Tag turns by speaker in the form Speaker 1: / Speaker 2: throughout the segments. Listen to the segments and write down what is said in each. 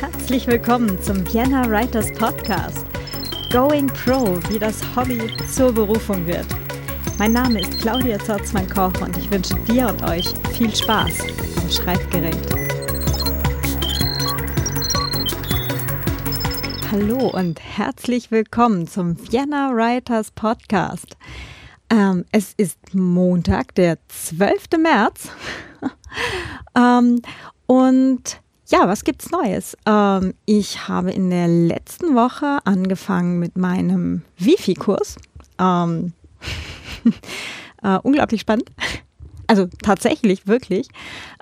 Speaker 1: Herzlich willkommen zum Vienna Writers Podcast. Going Pro, wie das Hobby zur Berufung wird. Mein Name ist Claudia Zorzmann-Koch und ich wünsche dir und euch viel Spaß am Schreibgerät. Hallo und herzlich willkommen zum Vienna Writers Podcast. Ähm, es ist Montag, der 12. März. ähm, und ja, was gibt's Neues? Ähm, ich habe in der letzten Woche angefangen mit meinem Wifi-Kurs. Ähm, äh, unglaublich spannend. Also tatsächlich, wirklich.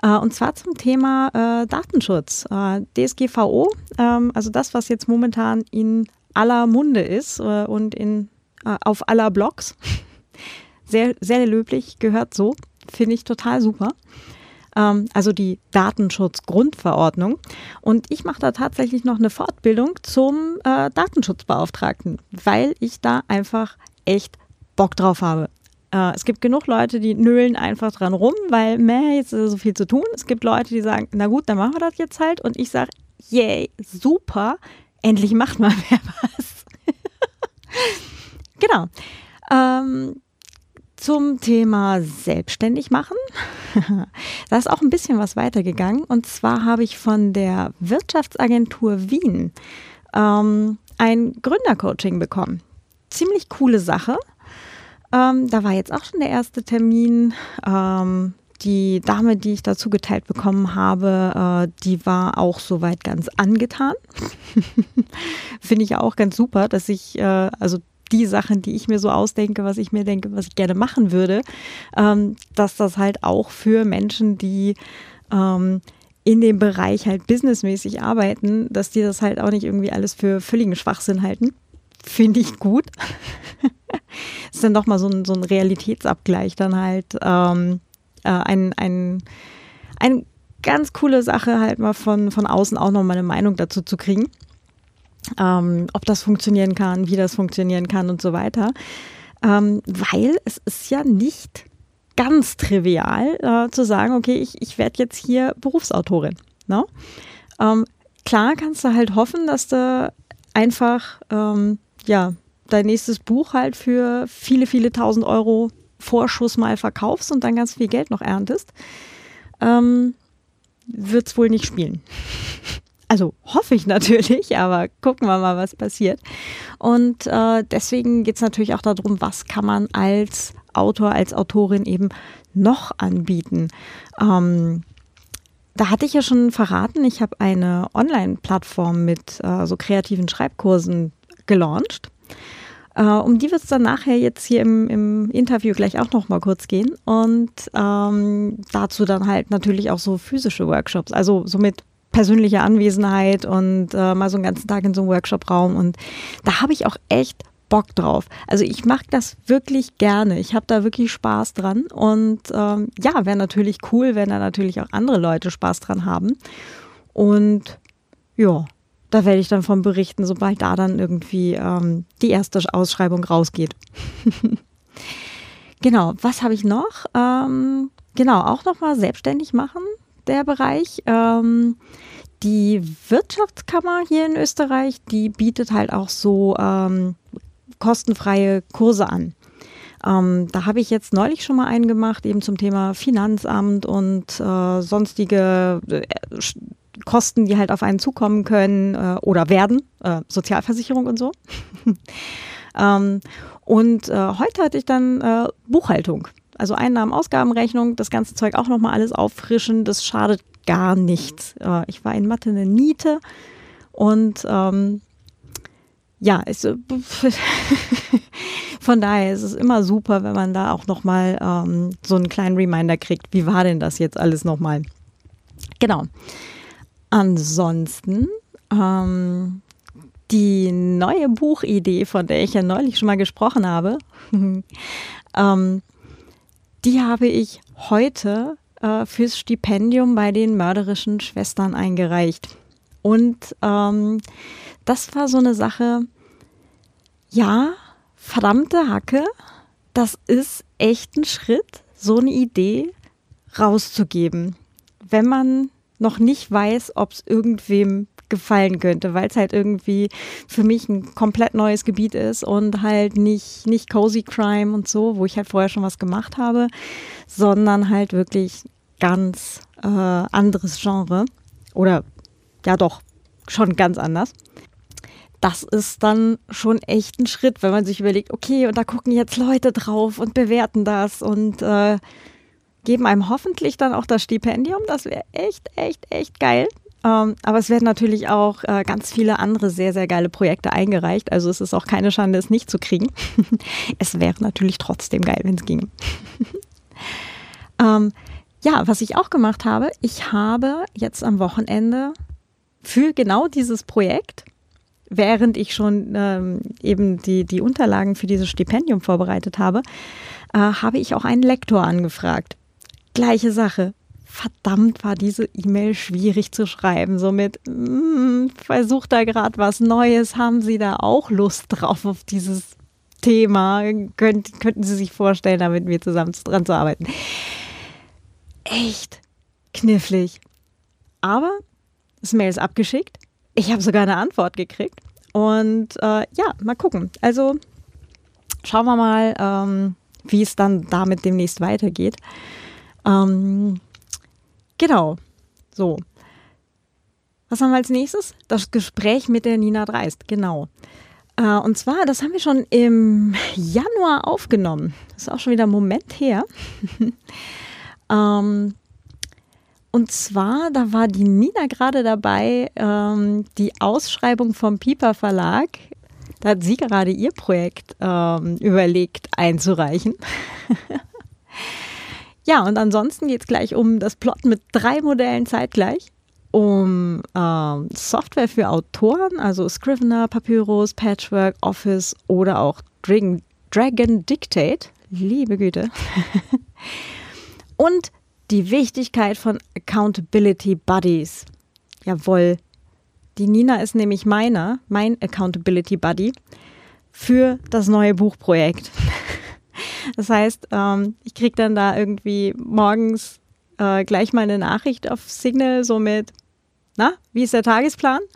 Speaker 1: Äh, und zwar zum Thema äh, Datenschutz. Äh, DSGVO, ähm, also das, was jetzt momentan in aller Munde ist äh, und in, äh, auf aller Blogs. Sehr, sehr löblich, gehört so. Finde ich total super ähm, also die Datenschutzgrundverordnung. Und ich mache da tatsächlich noch eine Fortbildung zum äh, Datenschutzbeauftragten, weil ich da einfach echt Bock drauf habe. Äh, es gibt genug Leute, die nölen einfach dran rum, weil, meh, jetzt ist so viel zu tun. Es gibt Leute, die sagen, na gut, dann machen wir das jetzt halt. Und ich sage, yay, super, endlich macht mal wer was. genau. Ähm, zum Thema selbstständig machen. da ist auch ein bisschen was weitergegangen. Und zwar habe ich von der Wirtschaftsagentur Wien ähm, ein Gründercoaching bekommen. Ziemlich coole Sache. Ähm, da war jetzt auch schon der erste Termin. Ähm, die Dame, die ich dazu geteilt bekommen habe, äh, die war auch soweit ganz angetan. Finde ich auch ganz super, dass ich, äh, also die Sachen, die ich mir so ausdenke, was ich mir denke, was ich gerne machen würde, ähm, dass das halt auch für Menschen, die ähm, in dem Bereich halt businessmäßig arbeiten, dass die das halt auch nicht irgendwie alles für völligen Schwachsinn halten. Finde ich gut. ist dann doch mal so ein, so ein Realitätsabgleich dann halt ähm, äh, ein, ein, eine ganz coole Sache halt mal von, von außen auch noch mal eine Meinung dazu zu kriegen ähm, ob das funktionieren kann, wie das funktionieren kann und so weiter. Ähm, weil es ist ja nicht ganz trivial äh, zu sagen, okay, ich, ich werde jetzt hier Berufsautorin. Ne? Ähm, klar kannst du halt hoffen, dass du einfach ähm, ja, dein nächstes Buch halt für viele, viele tausend Euro Vorschuss mal verkaufst und dann ganz viel Geld noch erntest. Ähm, Wird es wohl nicht spielen. Also hoffe ich natürlich, aber gucken wir mal, was passiert. Und äh, deswegen geht es natürlich auch darum, was kann man als Autor, als Autorin eben noch anbieten. Ähm, da hatte ich ja schon verraten, ich habe eine Online-Plattform mit äh, so kreativen Schreibkursen gelauncht. Äh, um die wird es dann nachher jetzt hier im, im Interview gleich auch noch mal kurz gehen. Und ähm, dazu dann halt natürlich auch so physische Workshops, also so mit persönliche Anwesenheit und äh, mal so einen ganzen Tag in so einem Workshop-Raum. Und da habe ich auch echt Bock drauf. Also ich mache das wirklich gerne. Ich habe da wirklich Spaß dran. Und ähm, ja, wäre natürlich cool, wenn da natürlich auch andere Leute Spaß dran haben. Und ja, da werde ich dann von berichten, sobald da dann irgendwie ähm, die erste Ausschreibung rausgeht. genau, was habe ich noch? Ähm, genau, auch nochmal selbstständig machen der Bereich. Ähm, die Wirtschaftskammer hier in Österreich, die bietet halt auch so ähm, kostenfreie Kurse an. Ähm, da habe ich jetzt neulich schon mal einen gemacht, eben zum Thema Finanzamt und äh, sonstige äh, Kosten, die halt auf einen zukommen können äh, oder werden, äh, Sozialversicherung und so. ähm, und äh, heute hatte ich dann äh, Buchhaltung. Also Einnahmen, Ausgabenrechnung, das ganze Zeug auch nochmal alles auffrischen, das schadet gar nichts. Äh, ich war in Mathe eine Niete und ähm, ja, ist, äh, von daher ist es immer super, wenn man da auch nochmal ähm, so einen kleinen Reminder kriegt, wie war denn das jetzt alles nochmal? Genau. Ansonsten ähm, die neue Buchidee, von der ich ja neulich schon mal gesprochen habe, ähm, die habe ich heute äh, fürs Stipendium bei den mörderischen Schwestern eingereicht. Und ähm, das war so eine Sache, ja, verdammte Hacke, das ist echt ein Schritt, so eine Idee rauszugeben. Wenn man noch nicht weiß, ob es irgendwem gefallen könnte, weil es halt irgendwie für mich ein komplett neues Gebiet ist und halt nicht, nicht Cozy Crime und so, wo ich halt vorher schon was gemacht habe, sondern halt wirklich ganz äh, anderes Genre. Oder ja doch, schon ganz anders. Das ist dann schon echt ein Schritt, wenn man sich überlegt, okay, und da gucken jetzt Leute drauf und bewerten das und äh, geben einem hoffentlich dann auch das Stipendium. Das wäre echt, echt, echt geil. Ähm, aber es werden natürlich auch äh, ganz viele andere sehr, sehr geile Projekte eingereicht. Also es ist auch keine Schande, es nicht zu kriegen. es wäre natürlich trotzdem geil, wenn es ginge. ähm, ja, was ich auch gemacht habe, ich habe jetzt am Wochenende für genau dieses Projekt, während ich schon ähm, eben die, die Unterlagen für dieses Stipendium vorbereitet habe, äh, habe ich auch einen Lektor angefragt. Gleiche Sache verdammt war diese E-Mail schwierig zu schreiben. Somit mm, versucht da gerade was Neues. Haben Sie da auch Lust drauf auf dieses Thema? Könnt, könnten Sie sich vorstellen, da mit mir zusammen dran zu arbeiten? Echt knifflig. Aber das Mail ist abgeschickt. Ich habe sogar eine Antwort gekriegt. Und äh, ja, mal gucken. Also schauen wir mal, ähm, wie es dann damit demnächst weitergeht. Ähm, Genau. So. Was haben wir als nächstes? Das Gespräch mit der Nina Dreist, genau. Äh, und zwar, das haben wir schon im Januar aufgenommen. Das ist auch schon wieder ein Moment her. ähm, und zwar, da war die Nina gerade dabei, ähm, die Ausschreibung vom Piper Verlag. Da hat sie gerade ihr Projekt ähm, überlegt einzureichen. Ja, und ansonsten geht es gleich um das Plot mit drei Modellen zeitgleich. Um ähm, Software für Autoren, also Scrivener, Papyrus, Patchwork, Office oder auch Dragon, Dragon Dictate. Liebe Güte. und die Wichtigkeit von Accountability Buddies. Jawohl. Die Nina ist nämlich meiner, mein Accountability Buddy für das neue Buchprojekt. Das heißt, ähm, ich kriege dann da irgendwie morgens äh, gleich mal eine Nachricht auf Signal, so mit, na, wie ist der Tagesplan?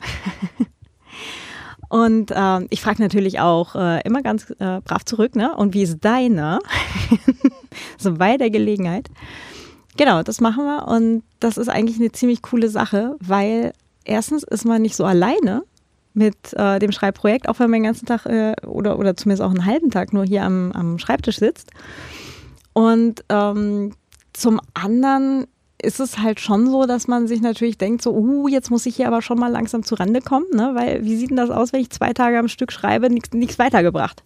Speaker 1: Und ähm, ich frage natürlich auch äh, immer ganz äh, brav zurück, ne? Und wie ist deine? so bei der Gelegenheit. Genau, das machen wir. Und das ist eigentlich eine ziemlich coole Sache, weil erstens ist man nicht so alleine, mit äh, dem Schreibprojekt, auch wenn man den ganzen Tag äh, oder, oder zumindest auch einen halben Tag nur hier am, am Schreibtisch sitzt. Und ähm, zum anderen ist es halt schon so, dass man sich natürlich denkt, so, uh, jetzt muss ich hier aber schon mal langsam zu Rande kommen, ne? weil wie sieht denn das aus, wenn ich zwei Tage am Stück schreibe, nichts weitergebracht?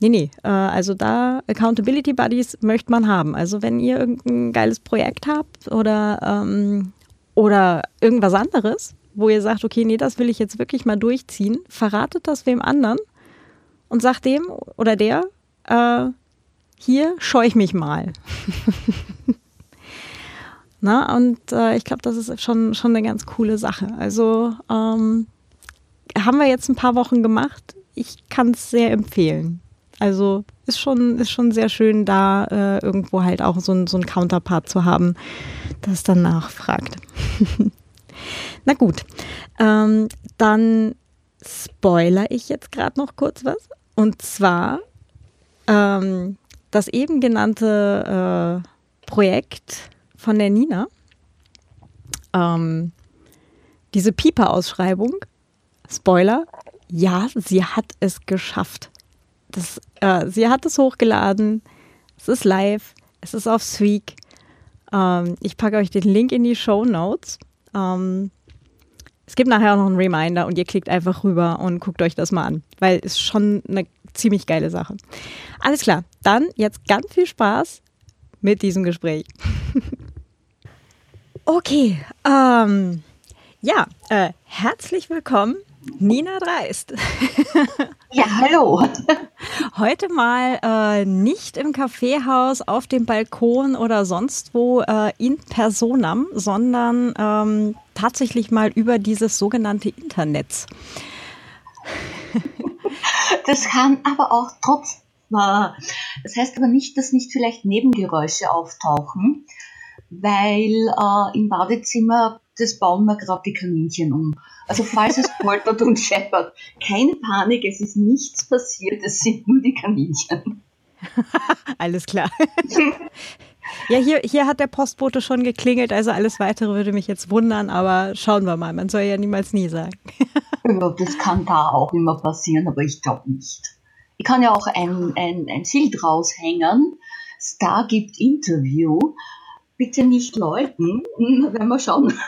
Speaker 1: Nee, nee, äh, also da Accountability Buddies möchte man haben. Also wenn ihr irgendein geiles Projekt habt oder, ähm, oder irgendwas anderes, wo ihr sagt, okay, nee, das will ich jetzt wirklich mal durchziehen, verratet das wem anderen und sagt dem oder der, äh, hier scheue ich mich mal. Na, und äh, ich glaube, das ist schon, schon eine ganz coole Sache. Also ähm, haben wir jetzt ein paar Wochen gemacht. Ich kann es sehr empfehlen. Also ist schon, ist schon sehr schön, da äh, irgendwo halt auch so ein, so ein Counterpart zu haben, das dann nachfragt. Na gut, ähm, dann spoiler ich jetzt gerade noch kurz was. Und zwar ähm, das eben genannte äh, Projekt von der Nina, ähm, diese Pieper-Ausschreibung, Spoiler, ja, sie hat es geschafft. Das, äh, sie hat es hochgeladen, es ist live, es ist auf Streak. Ähm, ich packe euch den Link in die Show Notes. Ähm, es gibt nachher auch noch einen Reminder und ihr klickt einfach rüber und guckt euch das mal an, weil es schon eine ziemlich geile Sache. Alles klar, dann jetzt ganz viel Spaß mit diesem Gespräch. okay, ähm, ja, äh, herzlich willkommen Nina Dreist.
Speaker 2: ja, hallo.
Speaker 1: Heute mal äh, nicht im Kaffeehaus, auf dem Balkon oder sonst wo äh, in personam, sondern ähm, tatsächlich mal über dieses sogenannte Internet.
Speaker 2: das kann aber auch trotz. Das heißt aber nicht, dass nicht vielleicht Nebengeräusche auftauchen. weil äh, im Badezimmer, das bauen wir gerade die Kaninchen um. Also falls es poltert und scheppert, keine Panik, es ist nichts passiert, es sind nur die Kaninchen.
Speaker 1: Alles klar. ja, hier, hier hat der Postbote schon geklingelt, also alles weitere würde mich jetzt wundern, aber schauen wir mal. Man soll ja niemals nie sagen.
Speaker 2: ja, das kann da auch immer passieren, aber ich glaube nicht. Ich kann ja auch ein, ein, ein Schild raushängen. Star gibt Interview. Bitte nicht läuten, werden wir schauen.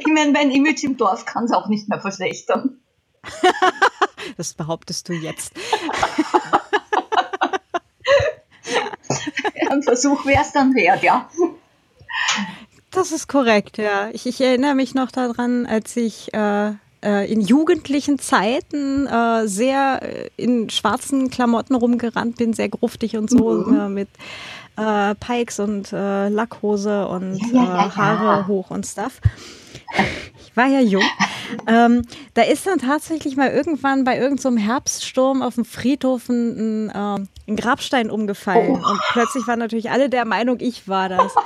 Speaker 2: ich meine, mein Image im Dorf kann es auch nicht mehr verschlechtern.
Speaker 1: das behauptest du jetzt.
Speaker 2: Ein Versuch wäre es dann wert, ja.
Speaker 1: Das ist korrekt, ja. Ich, ich erinnere mich noch daran, als ich äh, äh in jugendlichen Zeiten äh, sehr äh, in schwarzen Klamotten rumgerannt bin, sehr gruftig und so, mhm. Äh, mit äh, Pikes und äh, Lackhose und ja, ja, ja, Haare hoch und Stuff. Ich war ja jung. ähm, da ist dann tatsächlich mal irgendwann bei irgendeinem so Herbststurm auf dem Friedhof ein, ein, ein Grabstein umgefallen. Oh. Und plötzlich waren natürlich alle der Meinung, ich war das.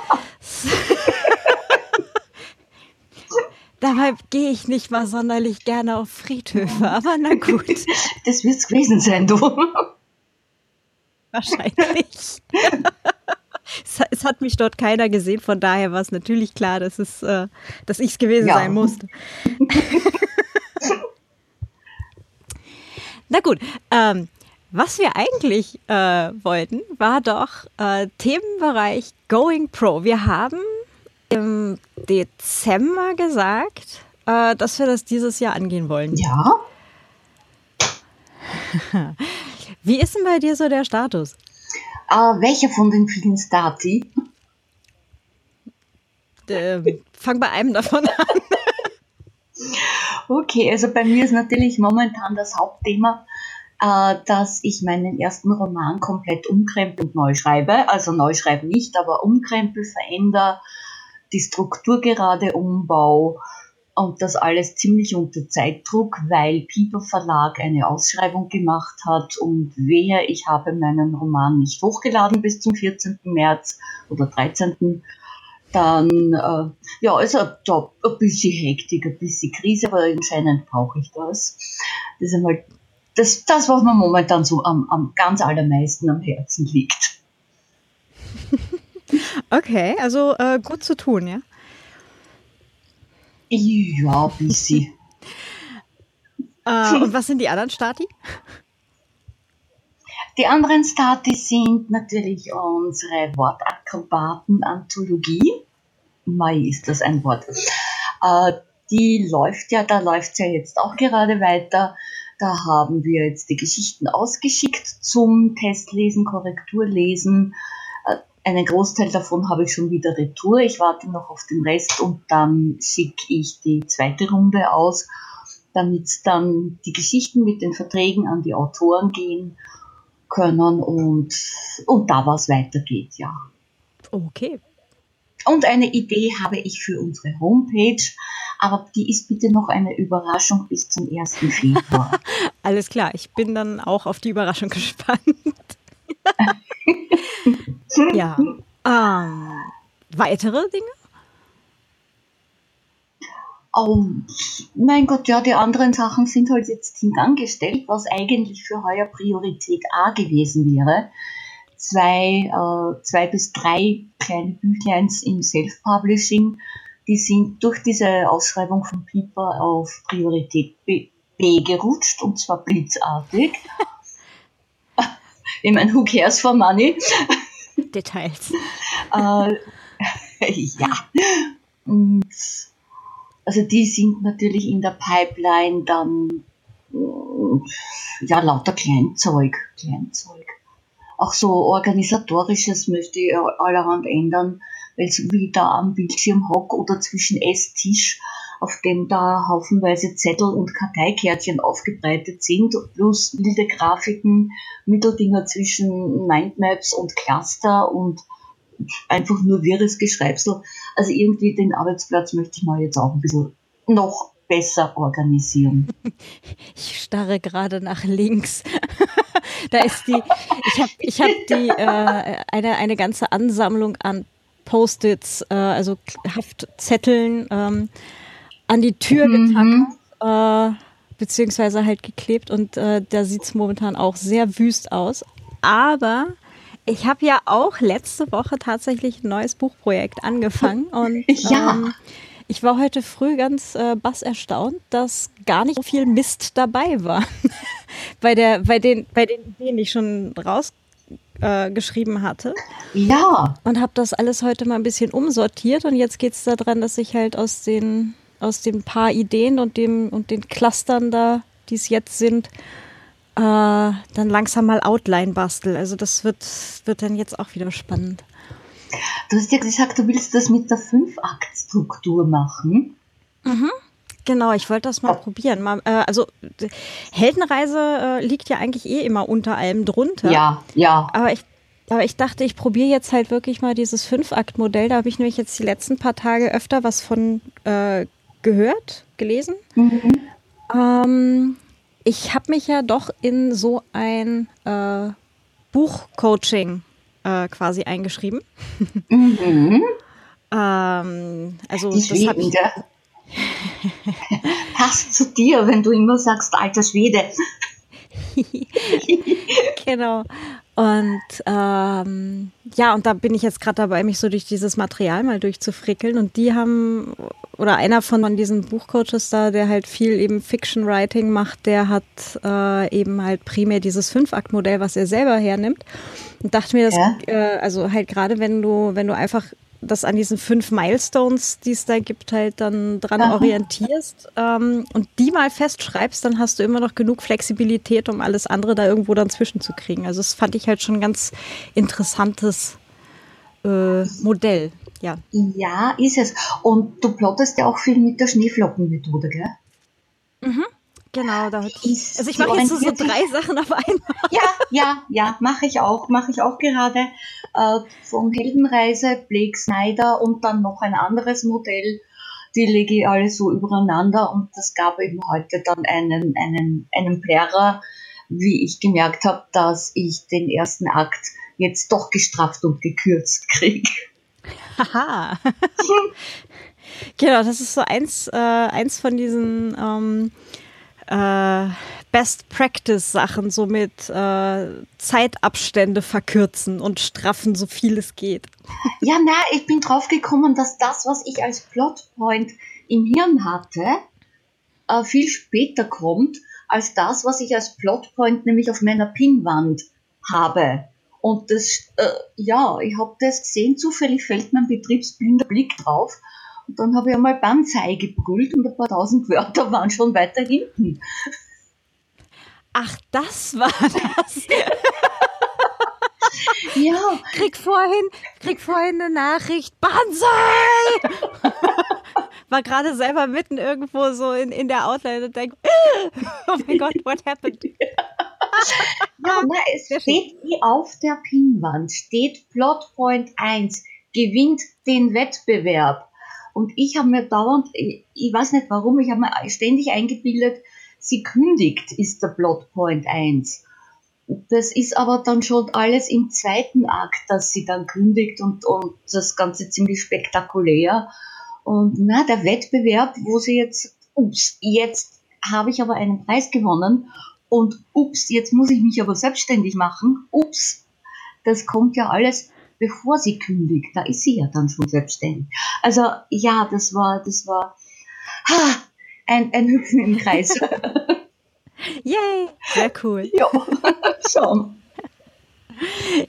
Speaker 1: Dabei gehe ich nicht mal sonderlich gerne auf Friedhöfe, aber na gut.
Speaker 2: Das wird es gewesen sein, du.
Speaker 1: Wahrscheinlich. es, es, hat mich dort keiner gesehen, von daher war es natürlich klar, dass, es, äh, dass ich es gewesen ja. sein musste. Na gut, ähm, was wir eigentlich äh, wollten, war doch äh, Themenbereich Going Pro. Wir haben im Dezember gesagt, äh, dass wir das dieses Jahr angehen wollen.
Speaker 2: Ja.
Speaker 1: Wie ist denn bei dir so der Status?
Speaker 2: Äh, welcher von den vielen Stati?
Speaker 1: Äh, fang bei einem davon an.
Speaker 2: okay, also bei mir ist natürlich momentan das Hauptthema, äh, dass ich meinen ersten Roman komplett umkrempel und neu schreibe. Also neu schreiben nicht, aber umkrempel, verändere, die Struktur gerade umbau und das alles ziemlich unter Zeitdruck, weil Piper Verlag eine Ausschreibung gemacht hat und wehe, ich habe meinen Roman nicht hochgeladen bis zum 14. März oder 13. Dann, äh, ja, also da, ein bisschen Hektik, ein bisschen Krise, aber anscheinend brauche ich das. Das ist einmal das, das was mir momentan so am, am ganz allermeisten am Herzen liegt.
Speaker 1: Okay, also äh, gut zu tun, ja?
Speaker 2: Ja, ein bisschen.
Speaker 1: äh, und was sind die anderen Stati?
Speaker 2: Die anderen Stati sind natürlich unsere Wortakrobaten-Anthologie. Mai ist das ein Wort. Äh, die läuft ja, da läuft ja jetzt auch gerade weiter. Da haben wir jetzt die Geschichten ausgeschickt zum Testlesen, Korrekturlesen einen Großteil davon habe ich schon wieder retour. Ich warte noch auf den Rest und dann schicke ich die zweite Runde aus, damit dann die Geschichten mit den Verträgen an die Autoren gehen können und, und da was weitergeht, ja.
Speaker 1: Okay.
Speaker 2: Und eine Idee habe ich für unsere Homepage, aber die ist bitte noch eine Überraschung bis zum 1. Februar.
Speaker 1: Alles klar, ich bin dann auch auf die Überraschung gespannt. ja. Ähm, weitere Dinge?
Speaker 2: Oh, mein Gott, ja, die anderen Sachen sind halt jetzt hintangestellt, was eigentlich für heuer Priorität A gewesen wäre. Zwei, äh, zwei bis drei kleine Büchleins im Self-Publishing, die sind durch diese Ausschreibung von Piper auf Priorität B, B gerutscht, und zwar blitzartig. Ich meine, who cares for money?
Speaker 1: Details.
Speaker 2: äh, ja. Und also die sind natürlich in der Pipeline dann äh, ja lauter Kleinzeug, Kleinzeug. Auch so organisatorisches möchte ich allerhand ändern, weil so wie da am Bildschirm hock oder zwischen Esstisch auf dem da haufenweise Zettel und Karteikärtchen aufgebreitet sind, plus wilde Grafiken, Mitteldinger zwischen Mindmaps und Cluster und einfach nur wirres Geschreibsel. Also irgendwie den Arbeitsplatz möchte ich mal jetzt auch ein bisschen noch besser organisieren.
Speaker 1: Ich starre gerade nach links. da ist die, ich habe ich hab die, äh, eine, eine ganze Ansammlung an Post-its, äh, also Haftzetteln ähm, an die Tür mhm. getackert, äh, beziehungsweise halt geklebt und äh, da sieht es momentan auch sehr wüst aus. Aber ich habe ja auch letzte Woche tatsächlich ein neues Buchprojekt angefangen und ja. ähm, ich war heute früh ganz äh, bass erstaunt, dass gar nicht so viel Mist dabei war. bei, der, bei, den, bei den Ideen, die ich schon rausgeschrieben äh, hatte.
Speaker 2: Ja.
Speaker 1: Und habe das alles heute mal ein bisschen umsortiert und jetzt geht es daran, dass ich halt aus den, aus den paar Ideen und, dem, und den Clustern da, die es jetzt sind, äh, dann langsam mal Outline bastel. Also das wird, wird dann jetzt auch wieder spannend.
Speaker 2: Du hast ja gesagt, du willst das mit der Fünf-Akt-Struktur machen.
Speaker 1: Mhm. Genau, ich wollte das mal ja. probieren. Mal, äh, also Heldenreise äh, liegt ja eigentlich eh immer unter allem drunter.
Speaker 2: Ja, ja.
Speaker 1: Aber ich, aber ich dachte, ich probiere jetzt halt wirklich mal dieses Fünf-Akt-Modell. Da habe ich nämlich jetzt die letzten paar Tage öfter was von äh, gehört, gelesen. Mhm. Ähm, ich habe mich ja doch in so ein äh, Buchcoaching äh, quasi eingeschrieben. Mhm. ähm, also
Speaker 2: Die das habe ich. Passt zu dir, wenn du immer sagst, alter Schwede.
Speaker 1: genau. Und ähm, ja, und da bin ich jetzt gerade dabei, mich so durch dieses Material mal durchzufrickeln. Und die haben, oder einer von diesen Buchcoaches da, der halt viel eben Fiction Writing macht, der hat äh, eben halt primär dieses Fünf-Akt-Modell, was er selber hernimmt. Und dachte mir, dass, ja. äh, also halt gerade wenn du, wenn du einfach das an diesen fünf Milestones, die es da gibt, halt dann dran Aha. orientierst ähm, und die mal festschreibst, dann hast du immer noch genug Flexibilität, um alles andere da irgendwo dann zwischenzukriegen. Also das fand ich halt schon ein ganz interessantes äh, Modell. Ja.
Speaker 2: ja, ist es. Und du plottest ja auch viel mit der Schneeflockenmethode, gell?
Speaker 1: Mhm. Genau, da ich, also ich mache jetzt so, so drei Sachen auf einmal.
Speaker 2: Ja, ja, ja, mache ich auch, mache ich auch gerade. Äh, vom Heldenreise, Blake Snyder und dann noch ein anderes Modell. Die lege ich alle so übereinander und das gab eben heute dann einen, einen, einen Plärrer, wie ich gemerkt habe, dass ich den ersten Akt jetzt doch gestrafft und gekürzt kriege.
Speaker 1: Haha. genau, das ist so eins, äh, eins von diesen ähm, äh, Best Practice Sachen, so mit äh, Zeitabstände verkürzen und straffen, so viel es geht.
Speaker 2: Ja, na, ich bin drauf gekommen, dass das, was ich als Plotpoint im Hirn hatte, äh, viel später kommt als das, was ich als Plotpoint nämlich auf meiner Pinwand habe. Und das, äh, ja, ich habe das gesehen, zufällig fällt mein betriebsblinder Blick drauf und dann habe ich einmal Banzai gebrüllt und ein paar tausend Wörter waren schon weiter hinten.
Speaker 1: Ach, das war das.
Speaker 2: ja.
Speaker 1: Krieg vorhin, krieg vorhin eine Nachricht. Banzai! war gerade selber mitten irgendwo so in, in der Outline und denke, oh mein Gott, what happened?
Speaker 2: ja, na, es steht wie auf der Pinwand, steht Plotpoint 1, gewinnt den Wettbewerb. Und ich habe mir dauernd, ich, ich weiß nicht warum, ich habe mir ständig eingebildet, sie kündigt, ist der Plotpoint 1. Das ist aber dann schon alles im zweiten Akt, dass sie dann kündigt und, und das Ganze ziemlich spektakulär. Und na, der Wettbewerb, wo sie jetzt, ups, jetzt habe ich aber einen Preis gewonnen und ups, jetzt muss ich mich aber selbstständig machen, ups, das kommt ja alles bevor sie kündigt. Da ist sie ja dann schon selbstständig. Also ja, das war, das war ha, ein, ein Hüpfen im Kreis.
Speaker 1: Yay, sehr cool.
Speaker 2: Ja, schon.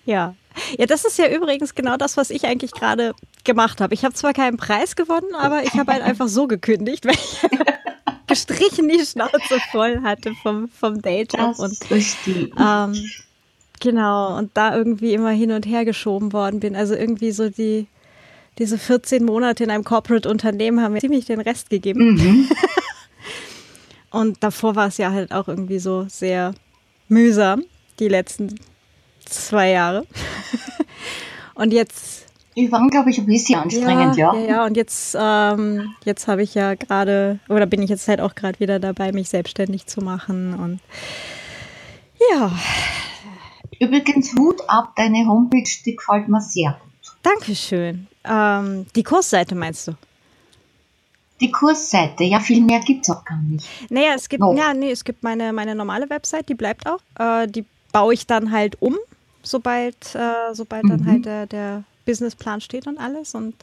Speaker 1: Ja. Ja, das ist ja übrigens genau das, was ich eigentlich gerade gemacht habe. Ich habe zwar keinen Preis gewonnen, aber ich habe halt einfach so gekündigt, weil ich gestrichen die Schnauze voll hatte vom, vom Dayjob.
Speaker 2: Das und,
Speaker 1: ähm, Genau, und da irgendwie immer hin und her geschoben worden bin. Also irgendwie so die, diese 14 Monate in einem Corporate-Unternehmen haben mir ziemlich den Rest gegeben. Mhm. und davor war es ja halt auch irgendwie so sehr mühsam, die letzten zwei Jahre. und jetzt.
Speaker 2: Die waren, glaube ich, ein bisschen anstrengend, ja.
Speaker 1: Ja, ja, ja. und jetzt, ähm, jetzt habe ich ja gerade, oder bin ich jetzt halt auch gerade wieder dabei, mich selbstständig zu machen. Und ja,
Speaker 2: Übrigens, Hut ab, deine Homepage, die gefällt mir sehr gut.
Speaker 1: Dankeschön. Ähm, die Kursseite meinst du?
Speaker 2: Die Kursseite, ja, viel mehr gibt es auch gar nicht.
Speaker 1: Naja, es gibt, oh. ja, nee, es gibt meine, meine normale Website, die bleibt auch. Äh, die baue ich dann halt um, sobald, äh, sobald mhm. dann halt der, der Businessplan steht und alles. Und,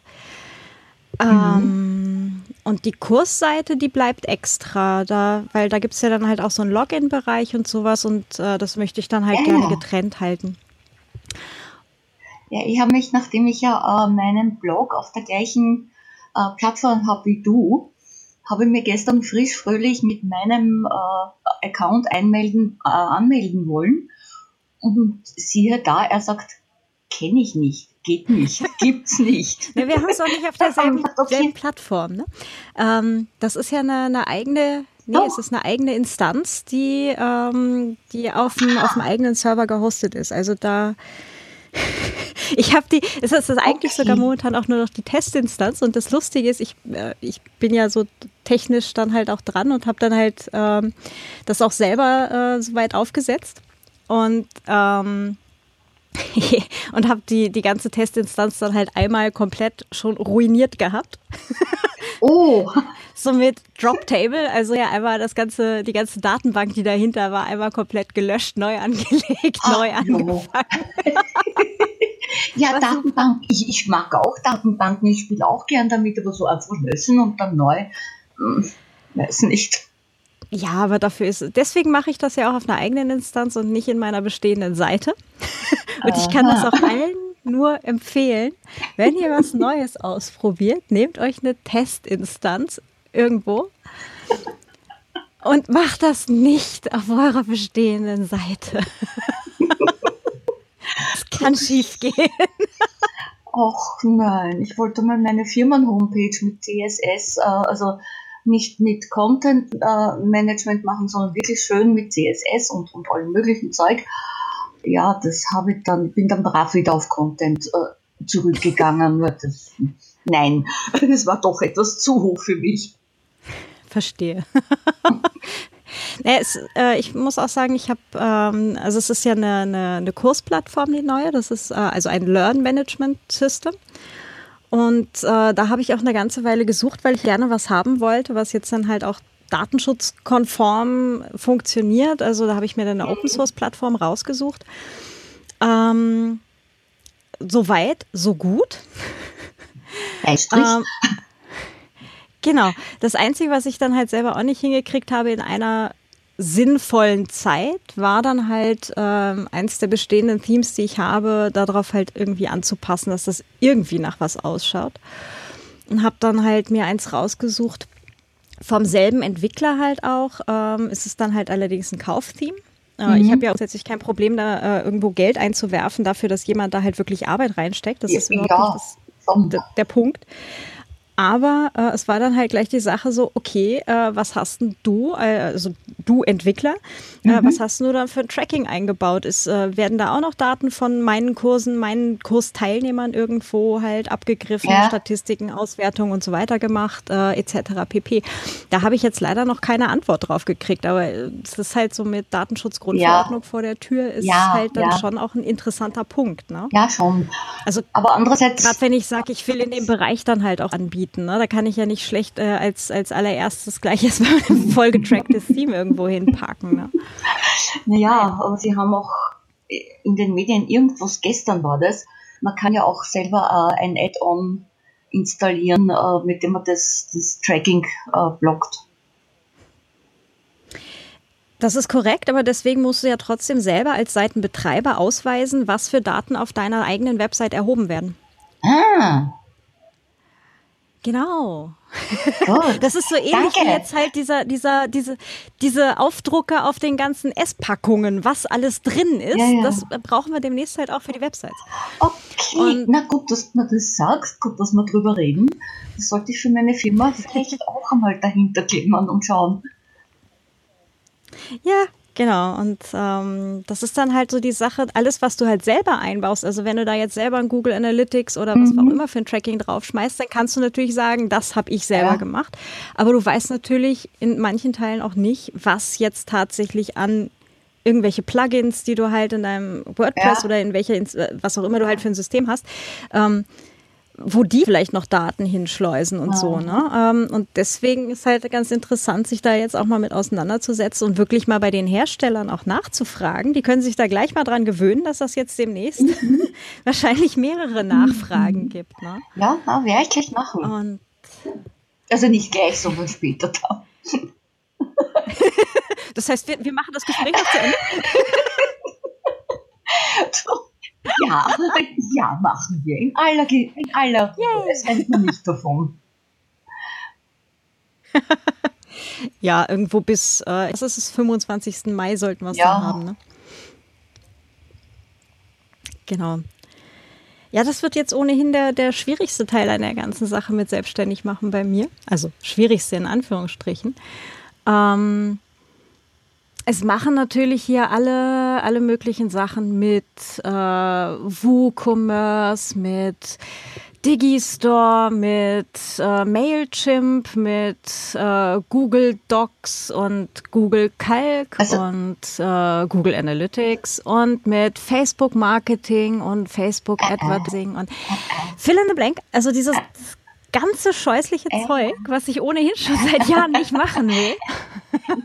Speaker 1: ähm, mhm. und die Kursseite, die bleibt extra, da, weil da gibt es ja dann halt auch so einen Login-Bereich und sowas und äh, das möchte ich dann halt ja. gerne getrennt halten.
Speaker 2: Ja, ich habe mich, nachdem ich ja äh, meinen Blog auf der gleichen äh, Plattform habe wie du, habe ich mir gestern frisch fröhlich mit meinem äh, Account einmelden, äh, anmelden wollen. Und siehe da, er sagt, kenne ich nicht, geht nicht, gibt's nicht.
Speaker 1: ne, wir haben es auch nicht auf derselben okay. Plattform. Ne? Ähm, das ist ja eine, eine eigene Nee, oh. es ist eine eigene Instanz, die, ähm, die auf dem, auf dem eigenen Server gehostet ist. Also da ich habe die, es ist eigentlich okay. sogar momentan auch nur noch die Testinstanz und das Lustige ist, ich, äh, ich bin ja so technisch dann halt auch dran und habe dann halt ähm, das auch selber äh, soweit aufgesetzt und ähm, und habe die, die ganze Testinstanz dann halt einmal komplett schon ruiniert gehabt.
Speaker 2: Oh!
Speaker 1: so mit Drop Table, also ja einmal das ganze, die ganze Datenbank, die dahinter war, einmal komplett gelöscht, neu angelegt, Ach, neu angefangen.
Speaker 2: ja, Was Datenbank, ich, ich mag auch Datenbanken, ich spiele auch gern damit, aber so einfach löschen und dann neu, hm, weiß nicht.
Speaker 1: Ja, aber dafür ist, deswegen mache ich das ja auch auf einer eigenen Instanz und nicht in meiner bestehenden Seite. Und ich kann das auch allen nur empfehlen, wenn ihr was Neues ausprobiert, nehmt euch eine Testinstanz irgendwo und macht das nicht auf eurer bestehenden Seite. Es kann schief gehen.
Speaker 2: Ach nein, ich wollte mal meine Firmen-Homepage mit CSS, äh, also nicht mit Content äh, Management machen, sondern wirklich schön mit CSS und, und allem möglichen Zeug. Ja, das habe ich dann, bin dann brav wieder auf Content äh, zurückgegangen. das, nein, das war doch etwas zu hoch für mich.
Speaker 1: Verstehe. Es, äh, ich muss auch sagen, ich habe, ähm, also es ist ja eine, eine, eine, Kursplattform, die neue. Das ist äh, also ein Learn Management System. Und äh, da habe ich auch eine ganze Weile gesucht, weil ich gerne was haben wollte, was jetzt dann halt auch datenschutzkonform funktioniert. Also da habe ich mir dann eine Open Source Plattform rausgesucht. Ähm, so weit, so gut. ähm, genau. Das Einzige, was ich dann halt selber auch nicht hingekriegt habe in einer sinnvollen Zeit war dann halt ähm, eins der bestehenden Themes, die ich habe, darauf halt irgendwie anzupassen, dass das irgendwie nach was ausschaut. Und habe dann halt mir eins rausgesucht, vom selben Entwickler halt auch. Ähm, ist es dann halt allerdings ein Kauftheme. Äh, mhm. Ich habe ja grundsätzlich kein Problem, da äh, irgendwo Geld einzuwerfen dafür, dass jemand da halt wirklich Arbeit reinsteckt. Das ist überhaupt ja. nicht das, der Punkt. Aber äh, es war dann halt gleich die Sache so, okay, äh, was hast denn du, äh, also du Entwickler, äh, mhm. was hast du dann für ein Tracking eingebaut? Ist, äh, werden da auch noch Daten von meinen Kursen, meinen Kursteilnehmern irgendwo halt abgegriffen, ja. Statistiken, Auswertungen und so weiter gemacht, äh, etc. pp. Da habe ich jetzt leider noch keine Antwort drauf gekriegt, aber es ist halt so mit Datenschutzgrundverordnung ja. vor der Tür, ist ja, halt dann schon auch ein interessanter Punkt. Ne?
Speaker 2: Ja, schon.
Speaker 1: Also, aber andererseits. Gerade wenn ich sage, ich will in dem Bereich dann halt auch anbieten bieten. Ne? Da kann ich ja nicht schlecht äh, als, als allererstes gleich erstmal ein vollgetracktes Team irgendwo hinpacken. Ne?
Speaker 2: Naja, aber sie haben auch in den Medien irgendwas, gestern war das, man kann ja auch selber äh, ein Add-on installieren, äh, mit dem man das, das Tracking äh, blockt.
Speaker 1: Das ist korrekt, aber deswegen musst du ja trotzdem selber als Seitenbetreiber ausweisen, was für Daten auf deiner eigenen Website erhoben werden.
Speaker 2: Ah,
Speaker 1: Genau. Oh, das ist so ähnlich danke. wie jetzt halt dieser, dieser, diese, diese Aufdrucke auf den ganzen Esspackungen, was alles drin ist. Ja, ja. Das brauchen wir demnächst halt auch für die Websites.
Speaker 2: Okay, Und na gut, dass du mir das sagst, gut, dass wir drüber reden. Das sollte ich für meine Firma vielleicht auch einmal dahinter klemmern und schauen.
Speaker 1: Ja, Genau, und ähm, das ist dann halt so die Sache, alles, was du halt selber einbaust, also wenn du da jetzt selber ein Google Analytics oder was mhm. auch immer für ein Tracking draufschmeißt, dann kannst du natürlich sagen, das habe ich selber ja. gemacht. Aber du weißt natürlich in manchen Teilen auch nicht, was jetzt tatsächlich an irgendwelche Plugins, die du halt in deinem WordPress ja. oder in welcher, was auch immer du halt für ein System hast, ähm, wo die vielleicht noch Daten hinschleusen und so. Ne? Ähm, und deswegen ist halt ganz interessant, sich da jetzt auch mal mit auseinanderzusetzen und wirklich mal bei den Herstellern auch nachzufragen. Die können sich da gleich mal dran gewöhnen, dass das jetzt demnächst wahrscheinlich mehrere Nachfragen gibt. Ne?
Speaker 2: Ja, ja werde ich gleich machen. Und also nicht gleich, sondern später dann.
Speaker 1: das heißt, wir, wir machen das Gespräch noch zu Ende.
Speaker 2: Ja, ja, machen wir. In aller, in aller Ruhe. Es rennt man nicht davon.
Speaker 1: ja, irgendwo bis, äh, was ist es, 25. Mai sollten wir es ja. dann haben, ne? Genau. Ja, das wird jetzt ohnehin der, der schwierigste Teil an der ganzen Sache mit selbstständig machen bei mir. Also schwierigste in Anführungsstrichen. Ähm, es machen natürlich hier alle, alle möglichen Sachen mit äh, WooCommerce, mit Digistore, mit äh, Mailchimp, mit äh, Google Docs und Google Calc also, und äh, Google Analytics und mit Facebook Marketing und Facebook Advertising und fill in the blank. Also dieses ganze scheußliche äh. Zeug, was ich ohnehin schon seit Jahren nicht machen will.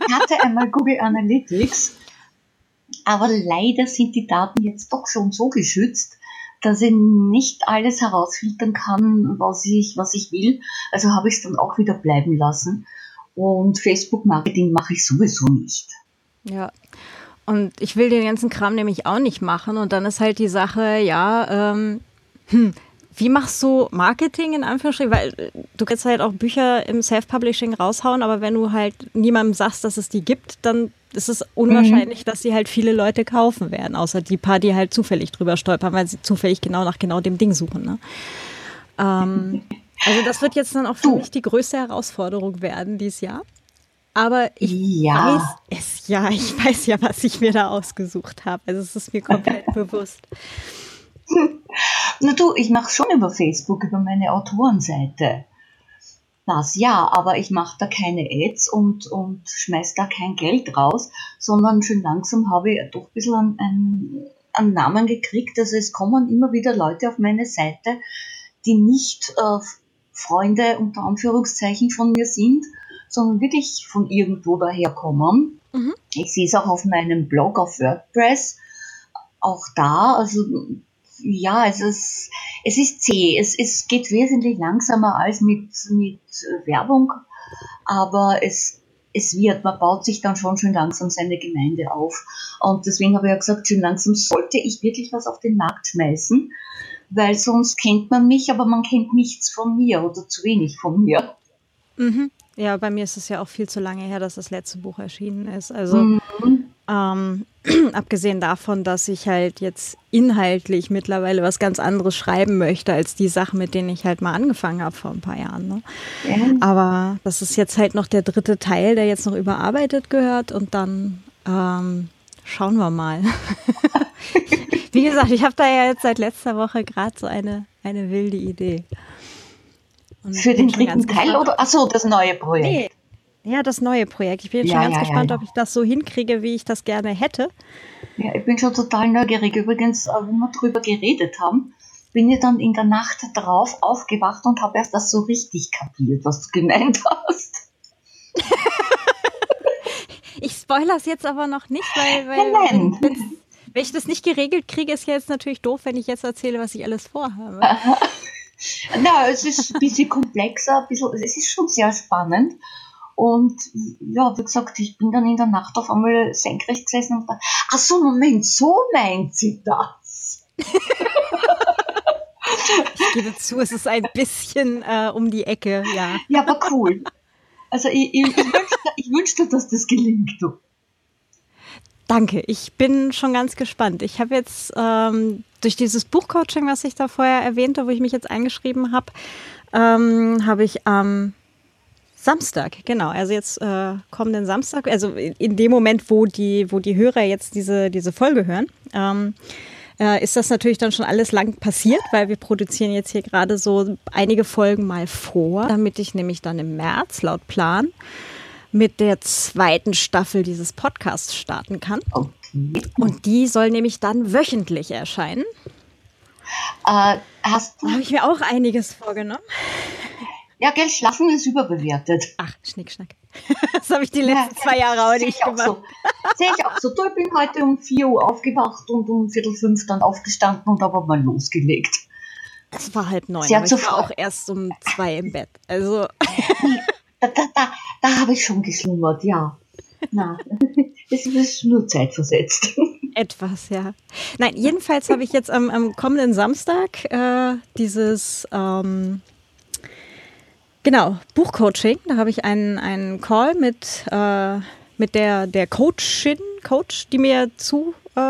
Speaker 2: Ich hatte einmal Google Analytics, aber leider sind die Daten jetzt doch schon so geschützt, dass ich nicht alles herausfiltern kann, was ich, was ich will. Also habe ich es dann auch wieder bleiben lassen. Und Facebook-Marketing mache ich sowieso nicht.
Speaker 1: Ja. Und ich will den ganzen Kram nämlich auch nicht machen. Und dann ist halt die Sache, ja, ähm, hm, wie machst du Marketing in Anführungsstrichen? Weil äh, du kannst halt auch Bücher im Self-Publishing raushauen, aber wenn du halt niemandem sagst, dass es die gibt, dann ist es unwahrscheinlich, mhm. dass sie halt viele Leute kaufen werden, außer die paar, die halt zufällig drüber stolpern, weil sie zufällig genau nach genau dem Ding suchen. Ne? Ähm, also das wird jetzt dann auch für mich die größte Herausforderung werden dieses Jahr. Aber ich ja. weiß es ja, ich weiß ja, was ich mir da ausgesucht habe. Also es ist mir komplett bewusst.
Speaker 2: Na du, ich mache schon über Facebook, über meine Autorenseite. Das ja, aber ich mache da keine Ads und, und schmeiß da kein Geld raus, sondern schon langsam habe ich doch ein bisschen einen, einen, einen Namen gekriegt. Also es kommen immer wieder Leute auf meine Seite, die nicht äh, Freunde unter Anführungszeichen von mir sind, sondern wirklich von irgendwo daherkommen. Mhm. Ich sehe es auch auf meinem Blog auf WordPress. Auch da, also ja, es ist, es ist zäh. Es, es geht wesentlich langsamer als mit, mit Werbung, aber es, es wird, man baut sich dann schon schön langsam seine Gemeinde auf. Und deswegen habe ich ja gesagt, schön langsam sollte ich wirklich was auf den Markt schmeißen, weil sonst kennt man mich, aber man kennt nichts von mir oder zu wenig von mir.
Speaker 1: Mhm. Ja, bei mir ist es ja auch viel zu lange her, dass das letzte Buch erschienen ist. Also mhm. Ähm, abgesehen davon, dass ich halt jetzt inhaltlich mittlerweile was ganz anderes schreiben möchte als die Sachen, mit denen ich halt mal angefangen habe vor ein paar Jahren. Ne? Ja. Aber das ist jetzt halt noch der dritte Teil, der jetzt noch überarbeitet gehört und dann ähm, schauen wir mal. Wie gesagt, ich habe da ja jetzt seit letzter Woche gerade so eine, eine wilde Idee.
Speaker 2: Und Für den dritten Teil oder? Achso, das neue Projekt. Nee.
Speaker 1: Ja, das neue Projekt. Ich bin jetzt ja, schon ganz ja, gespannt, ja, ob ich das so hinkriege, wie ich das gerne hätte.
Speaker 2: Ja, ich bin schon total neugierig. Übrigens, äh, wenn wir darüber geredet haben, bin ich dann in der Nacht drauf aufgewacht und habe erst das so richtig kapiert, was du gemeint hast.
Speaker 1: ich spoilere es jetzt aber noch nicht, weil, weil nein, nein. wenn ich das nicht geregelt kriege, ist ja jetzt natürlich doof, wenn ich jetzt erzähle, was ich alles vorhabe.
Speaker 2: Na, es ist ein bisschen komplexer, ein bisschen, es ist schon sehr spannend. Und ja, wie gesagt, ich bin dann in der Nacht auf einmal senkrecht gesessen und dachte, ach so, Moment, so meint sie das. ich
Speaker 1: gebe zu, es ist ein bisschen äh, um die Ecke, ja.
Speaker 2: Ja, aber cool. Also ich, ich, ich, wünschte, ich wünschte, dass das gelingt. Du.
Speaker 1: Danke, ich bin schon ganz gespannt. Ich habe jetzt ähm, durch dieses Buchcoaching, was ich da vorher erwähnte, wo ich mich jetzt eingeschrieben habe, ähm, habe ich am ähm, Samstag, genau. Also jetzt äh, kommenden Samstag, also in dem Moment, wo die, wo die Hörer jetzt diese, diese Folge hören, ähm, äh, ist das natürlich dann schon alles lang passiert, weil wir produzieren jetzt hier gerade so einige Folgen mal vor, damit ich nämlich dann im März laut Plan mit der zweiten Staffel dieses Podcasts starten kann. Okay. Und die soll nämlich dann wöchentlich erscheinen. Äh, hast du. Habe ich mir auch einiges vorgenommen.
Speaker 2: Ja, Geld schlafen ist überbewertet.
Speaker 1: Ach, Schnickschnack. Das habe ich die letzten ja, zwei Jahre auch nicht gemacht.
Speaker 2: So. Sehe ich auch so. Du, ich bin heute um 4 Uhr aufgewacht und um Viertel fünf dann aufgestanden und habe mal losgelegt.
Speaker 1: Es war halb neun, Sehr aber ich war auch erst um zwei im Bett. Also.
Speaker 2: Da, da, da, da habe ich schon geschlummert, ja. Na, das ist nur zeitversetzt.
Speaker 1: Etwas, ja. Nein, jedenfalls habe ich jetzt am, am kommenden Samstag äh, dieses ähm, genau Buchcoaching. Da habe ich einen, einen Call mit, äh, mit der, der Coachin, Coach, die mir zu äh,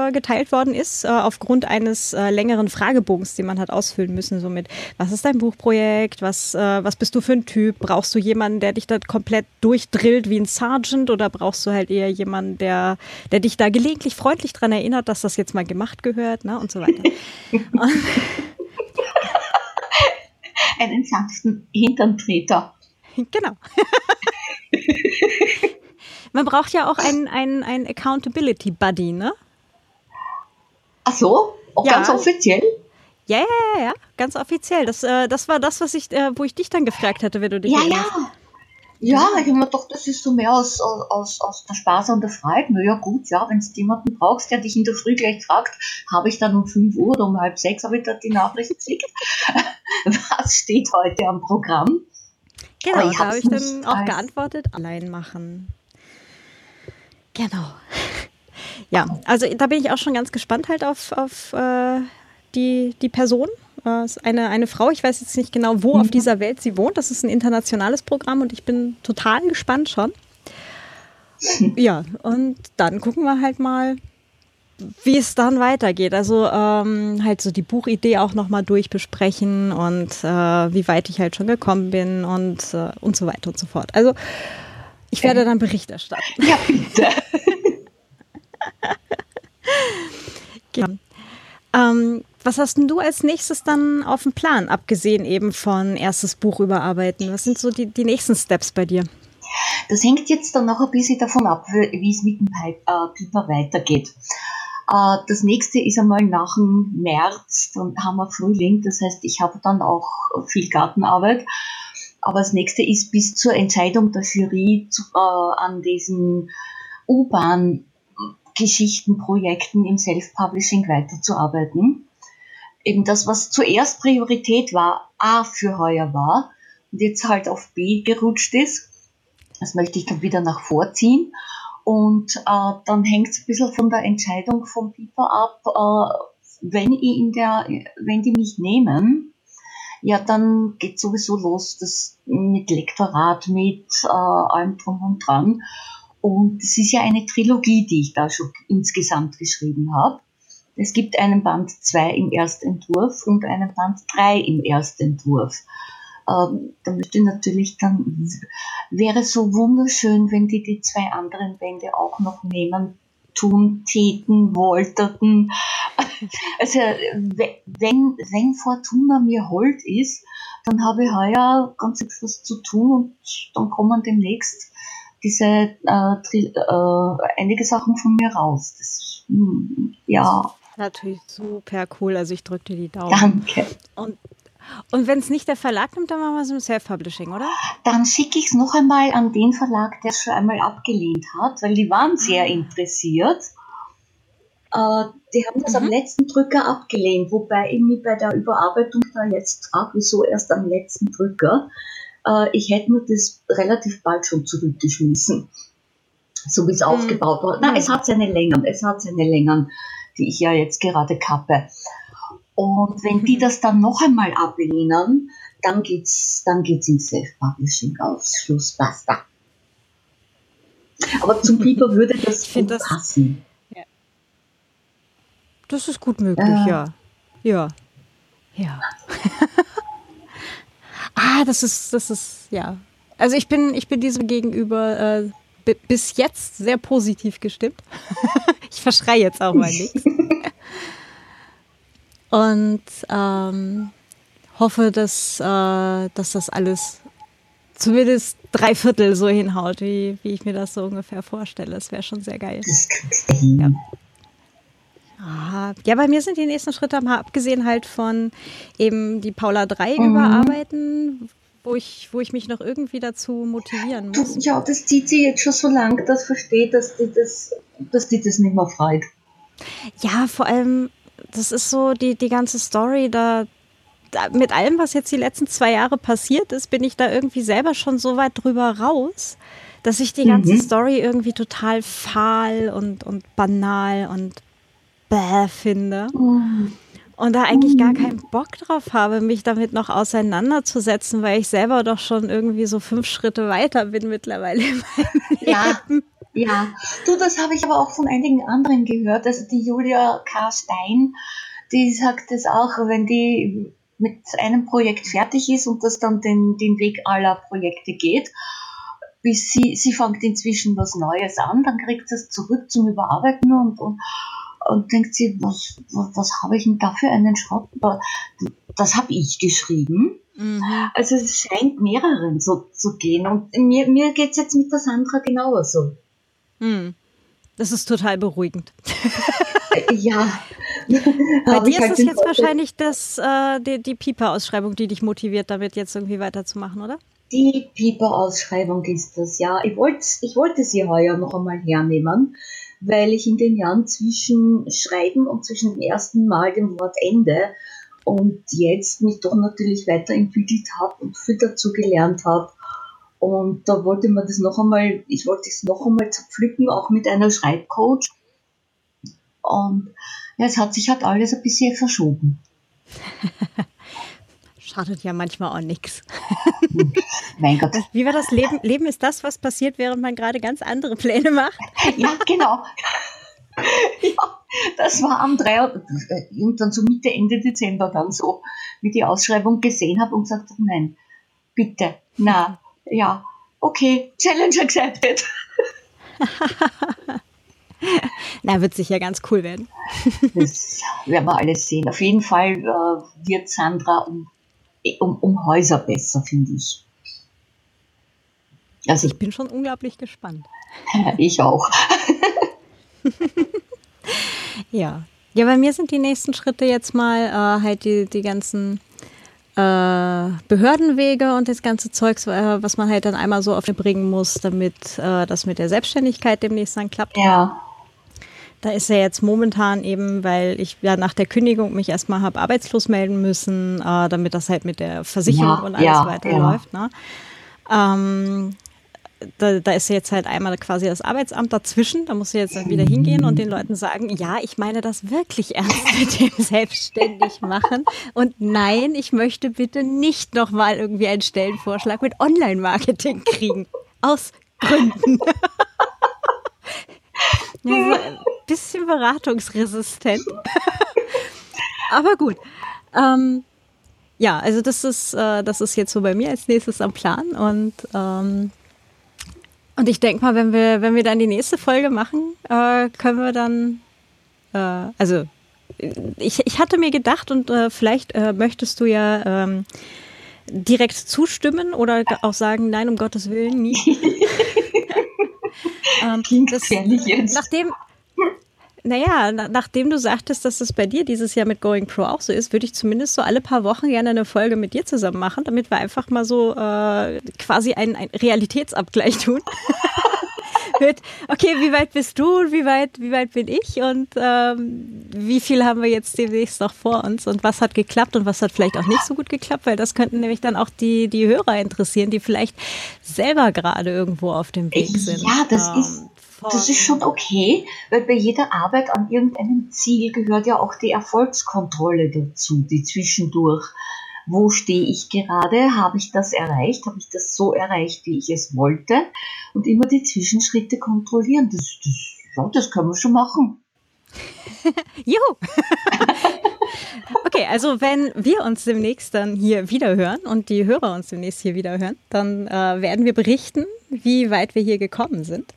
Speaker 1: worden ist, äh, aufgrund eines äh, längeren Fragebogens, den man hat ausfüllen müssen, so mit, was ist dein Buchprojekt, was, äh, was bist du für ein Typ, brauchst du jemanden, der dich da komplett durchdrillt wie ein Sergeant oder brauchst du halt eher jemanden, der, der dich da gelegentlich freundlich daran erinnert, dass das jetzt mal gemacht gehört, ne, und so weiter.
Speaker 2: Einen sanften Hinterntreter.
Speaker 1: Genau. Man braucht ja auch einen, einen, einen Accountability Buddy, ne?
Speaker 2: Ach so? Auch ja. ganz offiziell?
Speaker 1: Ja, ja, ja, ja, ganz offiziell. Das, äh, das war das, was ich, äh, wo ich dich dann gefragt hatte, wenn du dich
Speaker 2: Ja, erinnerst. ja. Ja, ich habe mir gedacht, das ist so mehr aus, aus, aus der Spaß und der Freude. Na ja, gut, ja, wenn du jemanden brauchst, der dich in der Früh gleich fragt, habe ich dann um 5 Uhr oder um halb sechs habe ich da die Nachricht gekriegt. Was steht heute am Programm?
Speaker 1: Genau, da habe ich dann auch geantwortet, allein machen. Genau. Ja, also da bin ich auch schon ganz gespannt halt auf, auf äh, die, die Person. Äh, ist eine, eine Frau, ich weiß jetzt nicht genau, wo mhm. auf dieser Welt sie wohnt. Das ist ein internationales Programm und ich bin total gespannt schon. Ja, und dann gucken wir halt mal, wie es dann weitergeht. Also ähm, halt so die Buchidee auch nochmal durchbesprechen und äh, wie weit ich halt schon gekommen bin und, äh, und so weiter und so fort. Also ich werde dann Bericht erstatten.
Speaker 2: Ja, bitte.
Speaker 1: ja. Ähm, was hast denn du als nächstes dann auf dem Plan, abgesehen eben von erstes Buch überarbeiten? Was sind so die, die nächsten Steps bei dir?
Speaker 2: Das hängt jetzt dann noch ein bisschen davon ab, wie es mit dem äh, Piper weitergeht. Äh, das nächste ist einmal nach dem März, dann haben wir Frühling, das heißt, ich habe dann auch viel Gartenarbeit. Aber das nächste ist bis zur Entscheidung der Jury zu, äh, an diesen U-Bahn Geschichtenprojekten im Self-Publishing weiterzuarbeiten. Eben das, was zuerst Priorität war, A für heuer war und jetzt halt auf B gerutscht ist, das möchte ich dann wieder nach vorziehen. Und äh, dann hängt es ein bisschen von der Entscheidung vom Piper ab, äh, wenn, ich in der, wenn die mich nehmen, ja, dann geht sowieso los, das mit Lektorat, mit äh, allem drum und dran. Und es ist ja eine Trilogie, die ich da schon insgesamt geschrieben habe. Es gibt einen Band 2 im Erstentwurf und einen Band 3 im Erstentwurf. Ähm, da möchte ich natürlich dann, wäre so wunderschön, wenn die die zwei anderen Bände auch noch nehmen, tun, täten, wollten. Also, wenn, wenn Fortuna mir hold ist, dann habe ich heuer ganz etwas zu tun und dann kommen demnächst diese äh, äh, einige Sachen von mir raus. Das, hm, ja.
Speaker 1: Natürlich super cool. Also ich drücke dir die Daumen.
Speaker 2: Danke.
Speaker 1: Und, und wenn es nicht der Verlag nimmt, dann machen wir es im Self-Publishing, oder?
Speaker 2: Dann schicke ich es noch einmal an den Verlag, der es schon einmal abgelehnt hat, weil die waren sehr ah. interessiert. Äh, die haben das mhm. am letzten Drücker abgelehnt, wobei ich mich bei der Überarbeitung da jetzt frage, wieso erst am letzten Drücker. Äh, ich hätte mir das relativ bald schon zurückgeschmissen, so wie es mhm. aufgebaut war. Nein, es hat seine Längen, es hat seine Längen, die ich ja jetzt gerade kappe. Und wenn die mhm. das dann noch einmal ablehnen, dann geht's, dann geht's ins Self-Publishing aus. Schluss, basta. Aber zum Piper würde das gut das, passen. Ja.
Speaker 1: Das ist gut möglich, äh, ja. Ja. Ja. Ah, das ist, das ist, ja. Also ich bin, ich bin diesem gegenüber äh, bis jetzt sehr positiv gestimmt. ich verschreie jetzt auch mal nichts. Und ähm, hoffe, dass, äh, dass das alles zumindest drei Viertel so hinhaut, wie, wie ich mir das so ungefähr vorstelle. Das wäre schon sehr geil.
Speaker 2: Ja.
Speaker 1: Ah, ja, bei mir sind die nächsten Schritte, mal abgesehen halt von eben die Paula 3 mhm. überarbeiten, wo ich, wo ich mich noch irgendwie dazu motivieren muss.
Speaker 2: Ja, das zieht sie jetzt schon so lang, dass versteht, dass die das, dass die das nicht mehr freut.
Speaker 1: Ja, vor allem, das ist so die, die ganze Story, da, da, mit allem, was jetzt die letzten zwei Jahre passiert ist, bin ich da irgendwie selber schon so weit drüber raus, dass ich die ganze mhm. Story irgendwie total fahl und, und banal und bäh finde. Mhm. Und da eigentlich gar keinen Bock drauf habe, mich damit noch auseinanderzusetzen, weil ich selber doch schon irgendwie so fünf Schritte weiter bin mittlerweile in meinem
Speaker 2: ja. Leben. Ja, du, das habe ich aber auch von einigen anderen gehört. Also die Julia K. Stein, die sagt das auch, wenn die mit einem Projekt fertig ist und das dann den, den Weg aller Projekte geht, bis sie, sie fängt inzwischen was Neues an, dann kriegt sie es zurück zum Überarbeiten und, und, und denkt sie, was, was, was habe ich denn da für einen Schrott? Das habe ich geschrieben. Mhm. Also es scheint mehreren so zu gehen. Und mir, mir geht es jetzt mit der Sandra genauso.
Speaker 1: Mhm. Das ist total beruhigend.
Speaker 2: ja.
Speaker 1: Bei dir ist halt es jetzt wahrscheinlich das, äh, die, die Pieper-Ausschreibung, die dich motiviert, damit jetzt irgendwie weiterzumachen, oder?
Speaker 2: Die Pieper-Ausschreibung ist das, ja. Ich wollte ich wollte sie heuer noch einmal hernehmen, weil ich in den Jahren zwischen Schreiben und zwischen dem ersten Mal dem Wort Ende und jetzt mich doch natürlich weiterentwickelt habe und viel dazu gelernt habe. Und da wollte man das noch einmal, ich wollte es noch einmal zerpflücken, auch mit einer Schreibcoach. Und ja, es hat sich halt alles ein bisschen verschoben.
Speaker 1: Schadet ja manchmal auch nichts.
Speaker 2: Mein Gott.
Speaker 1: Wie war das Leben? Leben ist das, was passiert, während man gerade ganz andere Pläne macht?
Speaker 2: Ja, genau. Ja, das war am 3. irgendwann so Mitte, Ende Dezember dann so, wie die Ausschreibung gesehen habe und gesagt habe, nein, bitte, na, ja, okay, Challenge accepted.
Speaker 1: Na, wird sicher ganz cool werden.
Speaker 2: das werden wir alles sehen. Auf jeden Fall äh, wird Sandra um, um, um Häuser besser, finde ich.
Speaker 1: Also, ich bin schon unglaublich gespannt.
Speaker 2: Ich auch.
Speaker 1: ja. Ja, bei mir sind die nächsten Schritte jetzt mal äh, halt die, die ganzen äh, Behördenwege und das ganze Zeugs, äh, was man halt dann einmal so auf bringen muss, damit äh, das mit der Selbstständigkeit demnächst dann klappt.
Speaker 2: Ja.
Speaker 1: Da ist ja jetzt momentan eben, weil ich ja nach der Kündigung mich erstmal habe arbeitslos melden müssen, äh, damit das halt mit der Versicherung
Speaker 2: ja,
Speaker 1: und alles
Speaker 2: ja,
Speaker 1: weiterläuft. Ja. Ne? Ähm, da, da ist jetzt halt einmal quasi das Arbeitsamt dazwischen. Da muss ich jetzt dann wieder hingehen und den Leuten sagen, ja, ich meine das wirklich ernst mit dem selbstständig machen. Und nein, ich möchte bitte nicht nochmal irgendwie einen Stellenvorschlag mit Online-Marketing kriegen. Aus Gründen. ja, bisschen beratungsresistent. Aber gut. Ähm, ja, also das ist, äh, das ist jetzt so bei mir als nächstes am Plan und ähm, und ich denke mal, wenn wir, wenn wir dann die nächste Folge machen, äh, können wir dann, äh, also ich, ich hatte mir gedacht und äh, vielleicht äh, möchtest du ja ähm, direkt zustimmen oder auch sagen, nein, um Gottes Willen, nie.
Speaker 2: ähm, das,
Speaker 1: nachdem, naja, na, nachdem du sagtest, dass das bei dir dieses Jahr mit Going Pro auch so ist, würde ich zumindest so alle paar Wochen gerne eine Folge mit dir zusammen machen, damit wir einfach mal so äh, quasi einen, einen Realitätsabgleich tun. mit, okay, wie weit bist du und wie weit, wie weit bin ich und ähm, wie viel haben wir jetzt demnächst noch vor uns und was hat geklappt und was hat vielleicht auch nicht so gut geklappt, weil das könnten nämlich dann auch die, die Hörer interessieren, die vielleicht selber gerade irgendwo auf dem Weg sind.
Speaker 2: Ja, das ähm, ist das ist schon okay, weil bei jeder Arbeit an irgendeinem Ziel gehört ja auch die Erfolgskontrolle dazu, die zwischendurch. Wo stehe ich gerade? Habe ich das erreicht? Habe ich das so erreicht, wie ich es wollte? Und immer die Zwischenschritte kontrollieren. Das, das, ja, das können wir schon machen.
Speaker 1: Juhu! Okay, also wenn wir uns demnächst dann hier wiederhören und die Hörer uns demnächst hier wiederhören, dann äh, werden wir berichten, wie weit wir hier gekommen sind.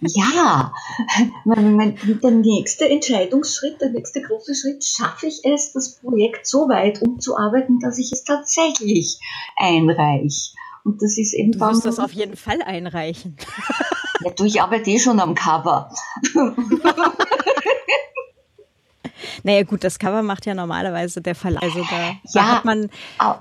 Speaker 2: Ja, der nächste Entscheidungsschritt, der nächste große Schritt, schaffe ich es, das Projekt so weit umzuarbeiten, dass ich es tatsächlich einreiche. Und das ist eben
Speaker 1: Du musst das auf jeden Fall einreichen.
Speaker 2: Ja, du, ich arbeite eh schon am Cover.
Speaker 1: Naja, gut, das Cover macht ja normalerweise der Verlag. Also da,
Speaker 2: Ja,
Speaker 1: da hat man,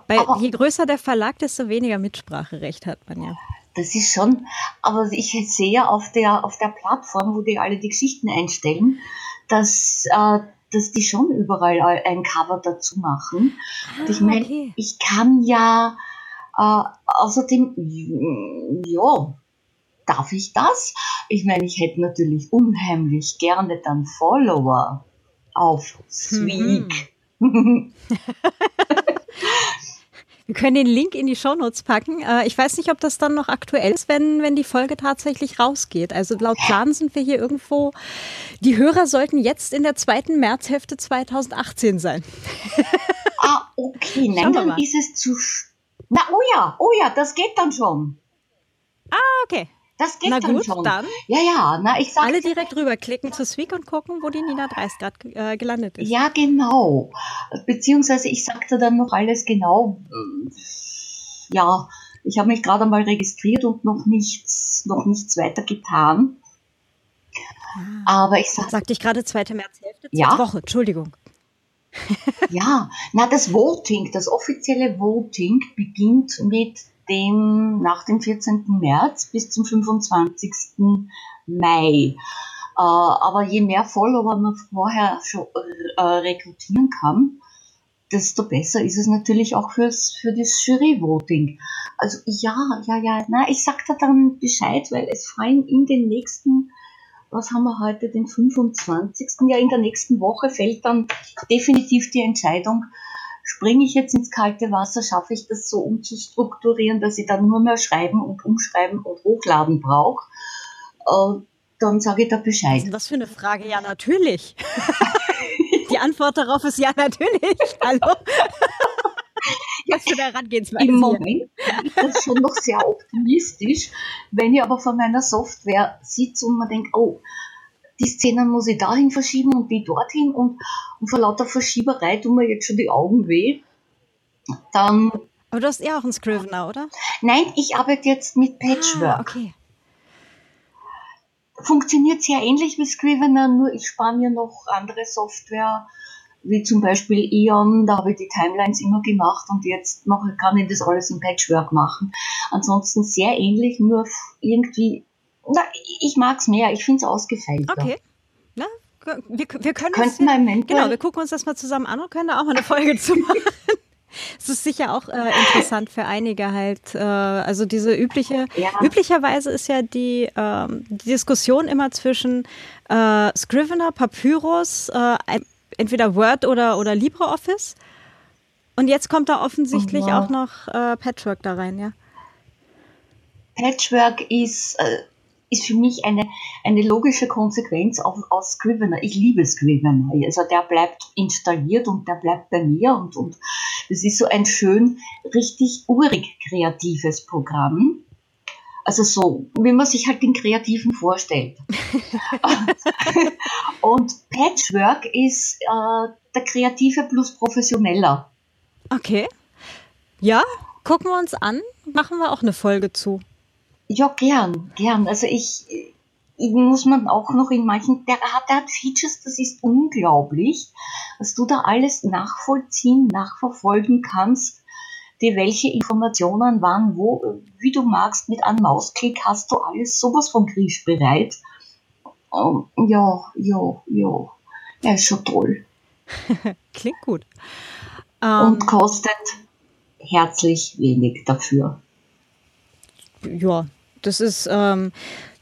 Speaker 1: bei, je größer der Verlag, desto weniger Mitspracherecht hat man ja.
Speaker 2: Das ist schon, aber ich sehe auf der, auf der Plattform, wo die alle die Geschichten einstellen, dass, äh, dass die schon überall ein Cover dazu machen. Und ich
Speaker 1: Ah,
Speaker 2: meine,
Speaker 1: okay.
Speaker 2: ich kann ja äh, außerdem, ja, darf ich das? Ich meine, ich hätte natürlich unheimlich gerne dann Follower auf Sweek.
Speaker 1: Wir können den Link in die Shownotes packen. Äh, ich weiß nicht, ob das dann noch aktuell ist, wenn, wenn die Folge tatsächlich rausgeht. Also laut Plan sind wir hier irgendwo. Die Hörer sollten jetzt in der zweiten Märzhälfte 2018 sein.
Speaker 2: ah, okay, nein, dann ist es zu. Na, oh ja, oh ja, das geht dann schon.
Speaker 1: Ah, okay.
Speaker 2: Das geht
Speaker 1: Na
Speaker 2: dann
Speaker 1: gut,
Speaker 2: schon.
Speaker 1: dann
Speaker 2: Ja, ja, na, ich sag.
Speaker 1: alle direkt rüberklicken zu Sweek und gucken, wo die Nina Dreist gerade äh, gelandet ist.
Speaker 2: Ja, genau. Beziehungsweise ich sagte dann noch alles genau. Ja, ich habe mich gerade einmal registriert und noch nichts, noch nichts weiter getan. Aber ich sag,
Speaker 1: Sagte ich gerade zweite Märzhälfte?
Speaker 2: Ja.
Speaker 1: Woche, Entschuldigung.
Speaker 2: ja, na, das Voting, das offizielle Voting beginnt mit dem, nach dem 14. März bis zum 25. Mai. Äh, aber je mehr Follower man vorher schon äh, rekrutieren kann, desto besser ist es natürlich auch fürs, für das Jury-Voting. Also ja, ja, ja, na, ich sag da dann Bescheid, weil es fallen in den nächsten, was haben wir heute, den 25. Ja, in der nächsten Woche fällt dann definitiv die Entscheidung, springe ich jetzt ins kalte Wasser, schaffe ich das so umzustrukturieren, dass ich dann nur mehr schreiben und umschreiben und hochladen brauche. Äh, dann sage ich da
Speaker 1: Was
Speaker 2: Bescheid.
Speaker 1: ist das für eine Frage? Ja, natürlich. Die Antwort darauf ist ja, natürlich. Hallo? Was für eine Herangehensweise.
Speaker 2: Im. Moment ist das schon noch sehr optimistisch. Wenn ich aber vor meiner Software sitze und man denkt, oh, die Szenen muss ich dahin verschieben und die dorthin und, und vor lauter Verschieberei tun mir jetzt schon die Augen weh, dann,
Speaker 1: Aber du hast ja auch einen Scrivener, oder?
Speaker 2: nein, ich arbeite jetzt mit Patchwork.
Speaker 1: Ah, okay.
Speaker 2: Funktioniert sehr ähnlich wie Scrivener, nur ich spare mir noch andere Software, wie zum Beispiel Eon, da habe ich die Timelines immer gemacht und jetzt mache, kann ich das alles im Patchwork machen. Ansonsten sehr ähnlich, nur irgendwie, na, ich mag es mehr, ich finde es ausgefeilter.
Speaker 1: Okay. Na, wir, wir können uns,
Speaker 2: Könnten wir eventuell,
Speaker 1: genau, wir gucken uns das mal zusammen an und können da auch mal eine Folge zu machen. Es ist sicher auch äh, interessant für einige halt. Äh, also diese übliche,
Speaker 2: Ja.
Speaker 1: üblicherweise ist ja die, ähm, die Diskussion immer zwischen äh, Scrivener, Papyrus, äh, entweder Word oder, oder LibreOffice. Und jetzt kommt da offensichtlich
Speaker 2: Ja.
Speaker 1: auch noch äh, Patchwork da rein, ja.
Speaker 2: Patchwork ist, äh, ist für mich eine, eine logische Konsequenz auf, aus Scrivener. Ich liebe Scrivener. Also der bleibt installiert und der bleibt bei mir und, und das ist so ein schön, richtig urig kreatives Programm. Also so, wie man sich halt den Kreativen vorstellt. und Patchwork ist äh, der Kreative plus Professioneller.
Speaker 1: Okay. Ja, gucken wir uns an. Machen wir auch eine Folge zu.
Speaker 2: Ja, gern, gern. Also ich, ich muss man auch noch in manchen, der hat, der hat Features, das ist unglaublich, dass du da alles nachvollziehen, nachverfolgen kannst, dir welche Informationen wann, wo, wie du magst, mit einem Mausklick hast du alles sowas von griffbereit. Um, ja, ja, ja. Ja, ist schon toll.
Speaker 1: Klingt gut. Ähm,
Speaker 2: Und kostet herzlich wenig dafür.
Speaker 1: Ja, das ist, ähm,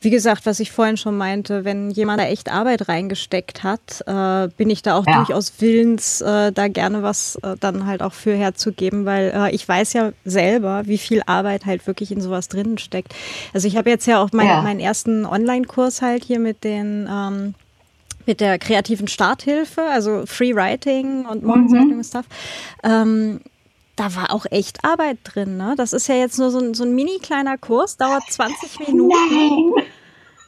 Speaker 1: wie gesagt, was ich vorhin schon meinte, wenn jemand da echt Arbeit reingesteckt hat, äh, bin ich da auch
Speaker 2: Ja.
Speaker 1: durchaus willens, äh, da gerne was äh, dann halt auch für herzugeben, weil äh, ich weiß ja selber, wie viel Arbeit halt wirklich in sowas drinnen steckt. Also ich habe jetzt ja auch mein,
Speaker 2: Ja.
Speaker 1: meinen ersten Online-Kurs halt hier mit den ähm, mit der kreativen Starthilfe, also Free Writing und Morgenseitigen und Stuff. Ähm, da war auch echt Arbeit drin. Ne? Das ist ja jetzt nur so ein, so ein mini kleiner Kurs, dauert 20 Minuten.
Speaker 2: Nein!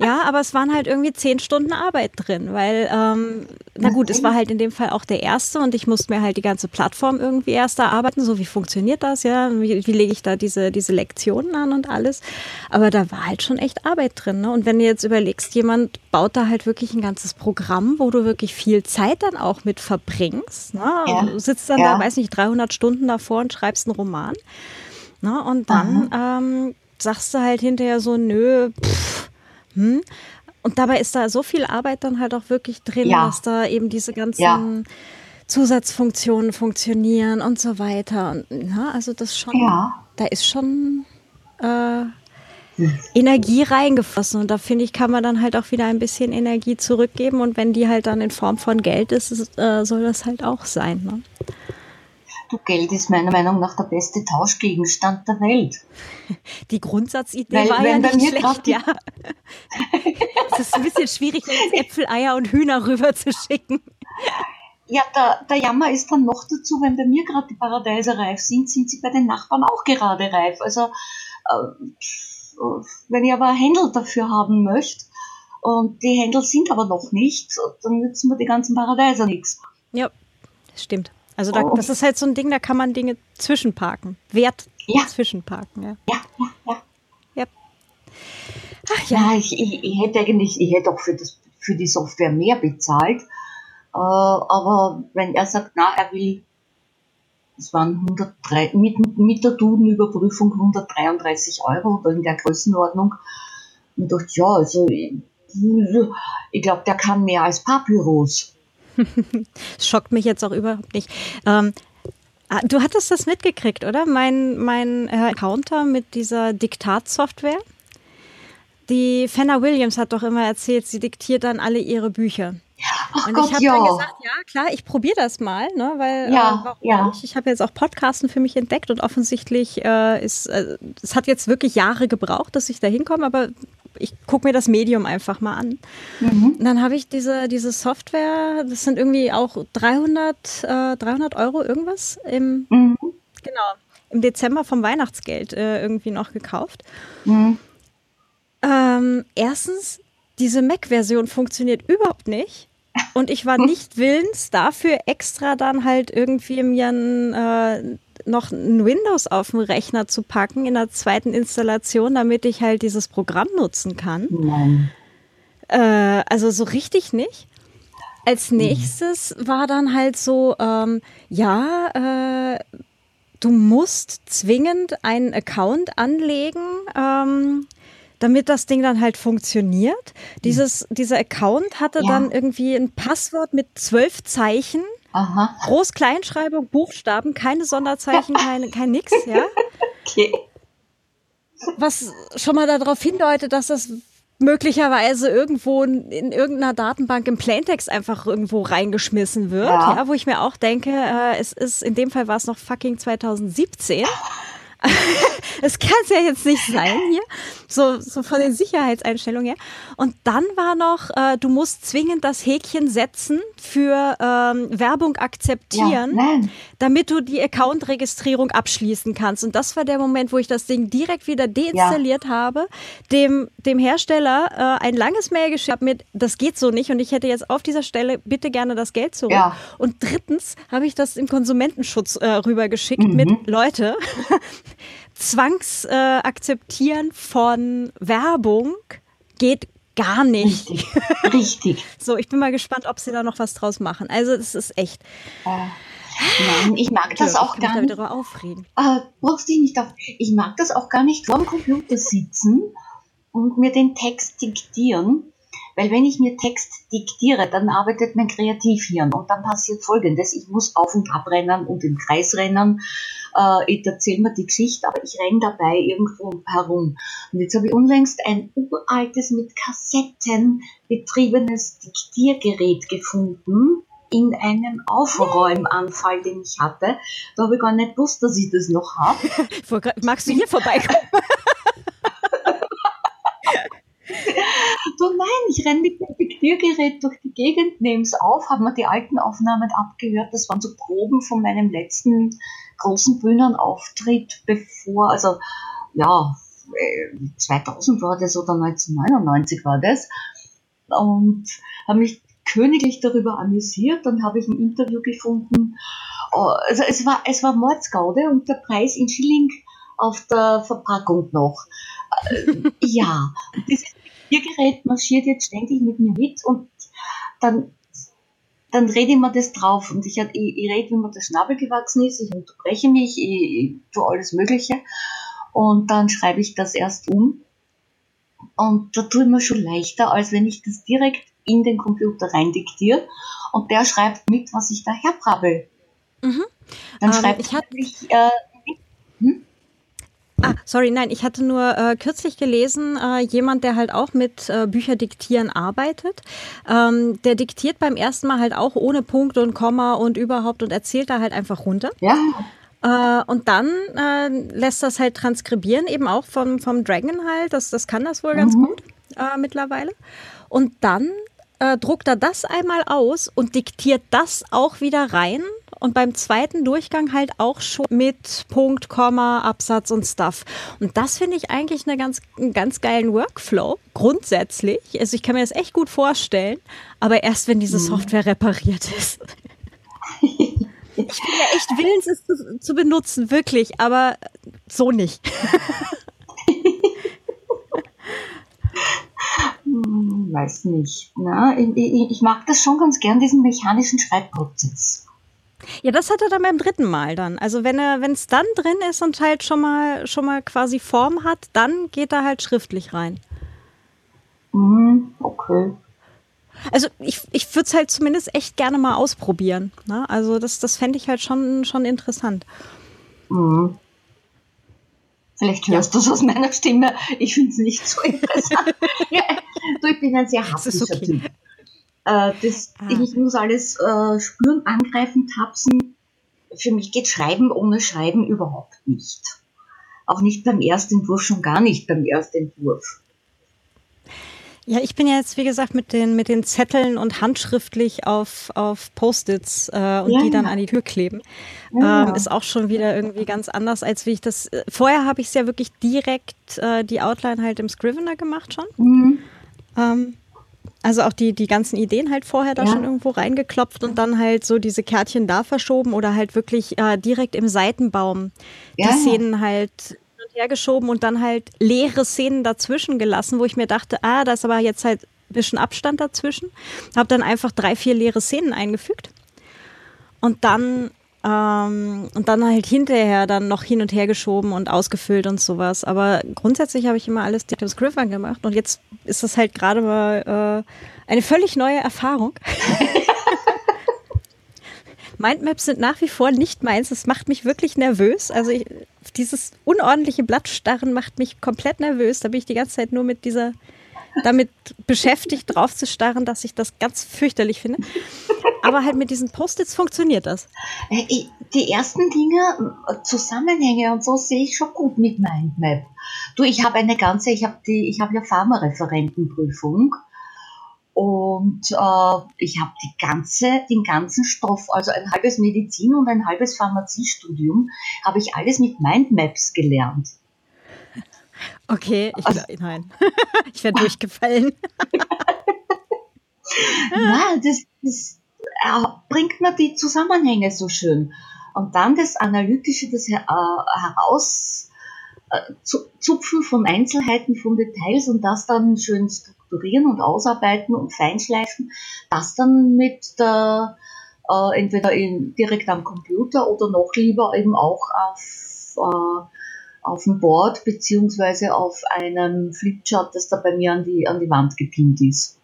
Speaker 1: Ja, aber es waren halt irgendwie zehn Stunden Arbeit drin, weil, ähm, na gut, es war halt in dem Fall auch der erste und ich musste mir halt die ganze Plattform irgendwie erst erarbeiten, so wie funktioniert das, ja, wie, wie lege ich da diese, diese Lektionen an und alles. Aber da war halt schon echt Arbeit drin. Ne? Und wenn du jetzt überlegst, jemand baut da halt wirklich ein ganzes Programm, wo du wirklich viel Zeit dann auch mit verbringst. Ne? Ja. Du sitzt dann ja. da, weiß nicht, 300 Stunden davor und schreibst einen Roman. Ne? Und dann ähm, sagst du halt hinterher so, nö, pff, hm? Und dabei ist da so viel Arbeit dann halt auch wirklich drin, ja. dass da eben diese ganzen ja. Zusatzfunktionen funktionieren und so weiter. Und, na, also das schon, ja. da ist schon äh, hm. Energie reingeflossen. Und da finde ich, kann man dann halt auch wieder ein bisschen Energie zurückgeben. Und wenn die halt dann in Form von Geld ist, ist äh, soll das halt auch sein. Ne?
Speaker 2: Du, Geld ist meiner Meinung nach der beste Tauschgegenstand der Welt.
Speaker 1: Die Grundsatzidee Weil, war ja nicht schlecht, ja. es ist ein bisschen schwierig, jetzt Äpfel, Eier und Hühner rüber zu schicken.
Speaker 2: Ja, der, der Jammer ist dann noch dazu, wenn bei mir gerade die Paradeise reif sind, sind sie bei den Nachbarn auch gerade reif. Also, äh, wenn ich aber Händel dafür haben möchte, und die Händel sind aber noch nicht, dann nützen mir die ganzen Paradeiser nichts.
Speaker 1: Ja, stimmt. Also da, oh. das ist halt so ein Ding, da kann man Dinge zwischenparken. Wert ja. zwischenparken, ja.
Speaker 2: Ja, ja, ja. ja. Ach ja. ja ich, ich, ich, hätte eigentlich, ich hätte auch für, das, für die Software mehr bezahlt. Äh, aber wenn er sagt, na, er will, es waren 103, mit, mit der Duden-Überprüfung 133 Euro oder in der Größenordnung. Und ich dachte, ja, also ich, ich glaube, der kann mehr als Papyrus.
Speaker 1: schockt mich jetzt auch überhaupt nicht. Ähm, ah, du hattest das mitgekriegt, oder? Mein, mein äh, Counter mit dieser Diktatsoftware. Die Fenner Williams hat doch immer erzählt, sie diktiert dann alle ihre Bücher.
Speaker 2: Ach und Gott, ich habe dann gesagt,
Speaker 1: ja klar, ich probiere das mal, ne, weil ja, äh, ja. ich habe jetzt auch Podcasten für mich entdeckt und offensichtlich äh, ist äh, es hat jetzt wirklich Jahre gebraucht, dass ich da hinkomme, aber ich gucke mir das Medium einfach mal an. Mhm. Und dann habe ich diese, diese Software, das sind irgendwie auch 300, äh, 300 Euro irgendwas im, mhm. genau, im Dezember vom Weihnachtsgeld äh, irgendwie noch gekauft. Mhm. Ähm, erstens, diese Mac-Version funktioniert überhaupt nicht. Und ich war nicht willens, dafür extra dann halt irgendwie mir ein, äh, noch ein Windows auf dem Rechner zu packen in der zweiten Installation, damit ich halt dieses Programm nutzen kann. Nein. Äh, also so richtig nicht. Als nächstes war dann halt so, ähm, ja, äh, du musst zwingend einen Account anlegen. Ähm, damit das Ding dann halt funktioniert. Dieses, dieser Account hatte ja. dann irgendwie ein Passwort mit zwölf Zeichen Aha. Groß-Kleinschreibung, Buchstaben, keine Sonderzeichen, keine, kein nix, ja. Okay. Was schon mal darauf hindeutet, dass das möglicherweise irgendwo in irgendeiner Datenbank im Plaintext einfach irgendwo reingeschmissen wird, ja, ja wo ich mir auch denke, äh, es ist, in dem Fall war es noch fucking 2017. Es kann es ja jetzt nicht sein hier, so, so von den Sicherheitseinstellungen her. Und dann war noch, äh, du musst zwingend das Häkchen setzen für ähm, Werbung akzeptieren, ja, damit du die Account-Registrierung abschließen kannst. Und das war der Moment, wo ich das Ding direkt wieder deinstalliert ja. habe, dem, dem Hersteller äh, ein langes Mail geschickt habe mit, das geht so nicht und ich hätte jetzt auf dieser Stelle bitte gerne das Geld zurück. Ja. Und drittens habe ich das im Konsumentenschutz äh, rübergeschickt mhm. mit, Leute, Zwangsakzeptieren äh, von Werbung geht gar nicht.
Speaker 2: Richtig. Richtig.
Speaker 1: so, ich bin mal gespannt, ob sie da noch was draus machen. Also, es ist echt.
Speaker 2: Äh, nein, ich mag das auch
Speaker 1: ich
Speaker 2: gar nicht.
Speaker 1: Darüber aufregen.
Speaker 2: Äh, brauchst dich nicht auf. Ich mag das auch gar nicht vor dem Computer sitzen und mir den Text diktieren. Weil wenn ich mir Text diktiere, dann arbeitet mein Kreativhirn und dann passiert Folgendes. Ich muss auf und ab rennen und im Kreis rennen äh, ich erzähle mir die Geschichte, aber ich renne dabei irgendwo herum. Und jetzt habe ich unlängst ein uraltes, mit Kassetten betriebenes Diktiergerät gefunden in einem Aufräumanfall, den ich hatte. Da habe ich gar nicht gewusst, dass ich das noch habe.
Speaker 1: Magst du hier vorbeikommen?
Speaker 2: du nein, ich renne mit dem Diktiergerät durch die Gegend, nehme es auf, habe mir die alten Aufnahmen abgehört. Das waren so Proben von meinem letzten großen Bühnenauftritt, bevor, also ja, 2000 war das oder 1999 war das. Und habe mich königlich darüber amüsiert. Dann habe ich ein Interview gefunden. Oh, also es war, es war Mordsgaude und der Preis in Schilling auf der Verpackung noch. Äh, ja, dieses Gerät marschiert jetzt ständig mit mir mit und dann, dann rede ich mir das drauf und ich, ich, ich rede, wie mir der Schnabel gewachsen ist, ich unterbreche mich, ich, ich tue alles Mögliche und dann schreibe ich das erst um und da tue ich mir schon leichter, als wenn ich das direkt in den Computer rein diktiere und der schreibt mit, was ich da herbrabbel. Mhm. Dann ähm, schreibt ich, ich äh,
Speaker 1: hm? Ah, sorry, nein, ich hatte nur äh, kürzlich gelesen, äh, jemand, der halt auch mit äh, Bücher diktieren arbeitet, ähm, der diktiert beim ersten Mal halt auch ohne Punkt und Komma und überhaupt und erzählt da halt einfach runter.
Speaker 2: Ja.
Speaker 1: Äh, und dann äh, lässt das halt transkribieren, eben auch vom, vom Dragon halt, das, das kann das wohl mhm. ganz gut äh, mittlerweile. Und dann äh, druckt er das einmal aus und diktiert das auch wieder rein und beim zweiten Durchgang halt auch schon mit Punkt, Komma, Absatz und Stuff. Und das finde ich eigentlich eine ganz, einen ganz geilen Workflow, grundsätzlich. Also ich kann mir das echt gut vorstellen, aber erst wenn diese mhm. Software repariert ist. Ich bin ja echt willens, es zu, zu benutzen, wirklich, aber so nicht.
Speaker 2: Hm, weiß nicht. Na, ich, ich, ich, mag das schon ganz gern, diesen mechanischen Schreibprozess.
Speaker 1: Ja, das hat er dann beim dritten Mal dann. Also wenn er, wenn es dann drin ist und halt schon mal, schon mal quasi Form hat, dann geht er halt schriftlich rein.
Speaker 2: Mhm, okay.
Speaker 1: Also ich, ich würde es halt zumindest echt gerne mal ausprobieren. Ne? Also das, das fände ich halt schon, schon interessant.
Speaker 2: Mhm. Vielleicht hörst ja. du es aus meiner Stimme. Ich finde es nicht so interessant. du, ich bin ein sehr haptischer okay. Typ. Äh, das, ah. Ich muss alles äh, spüren, angreifen, tapsen. Für mich geht Schreiben ohne Schreiben überhaupt nicht. Auch nicht beim Erstentwurf, schon gar nicht beim Erstentwurf.
Speaker 1: Ja, ich bin ja jetzt, wie gesagt, mit den, mit den Zetteln und handschriftlich auf, auf Post-its äh, und ja, die dann ja. an die Tür kleben. Ja, ähm, ist auch schon wieder irgendwie ganz anders, als wie ich das. Äh, vorher habe ich es ja wirklich direkt äh, die Outline halt im Scrivener gemacht schon. Mhm. Ähm, also auch die, die ganzen Ideen halt vorher da ja. schon irgendwo reingeklopft und dann halt so diese Kärtchen da verschoben oder halt wirklich äh, direkt im Seitenbaum ja. die Szenen halt hin und her geschoben und dann halt leere Szenen dazwischen gelassen, wo ich mir dachte, ah, da ist aber jetzt halt ein bisschen Abstand dazwischen. Hab dann einfach drei, vier leere Szenen eingefügt. Und dann ähm, und dann halt hinterher dann noch hin und her geschoben und ausgefüllt und sowas. Aber grundsätzlich habe ich immer alles mit dem Scrivener gemacht und jetzt ist das halt gerade mal äh, eine völlig neue Erfahrung. Mindmaps sind nach wie vor nicht meins. Das macht mich wirklich nervös. Also ich, dieses unordentliche Blattstarren macht mich komplett nervös. Da bin ich die ganze Zeit nur mit dieser damit beschäftigt, drauf zu starren, dass ich das ganz fürchterlich finde. Aber halt mit diesen Post-its funktioniert das.
Speaker 2: Äh, die ersten Dinge, äh, Zusammenhänge und so sehe ich schon gut mit Mindmap. Du, ich habe eine ganze, ich habe die, ich habe ja Pharmareferentenprüfung und äh, ich habe die ganze, den ganzen Stoff, also ein halbes Medizin und ein halbes Pharmaziestudium, habe ich alles mit Mindmaps gelernt.
Speaker 1: Okay, ich, also, nein. ich wäre durchgefallen.
Speaker 2: Na, das, das äh, bringt mir die Zusammenhänge so schön. Und dann das Analytische, das äh, herauszupfen äh, von Einzelheiten, von Details und das dann schön strukturieren und ausarbeiten und feinschleifen, das dann mit der, äh, entweder in, direkt am Computer oder noch lieber eben auch auf äh, auf dem Board beziehungsweise auf einem Flipchart, das da bei mir an die, an die Wand gepinnt ist.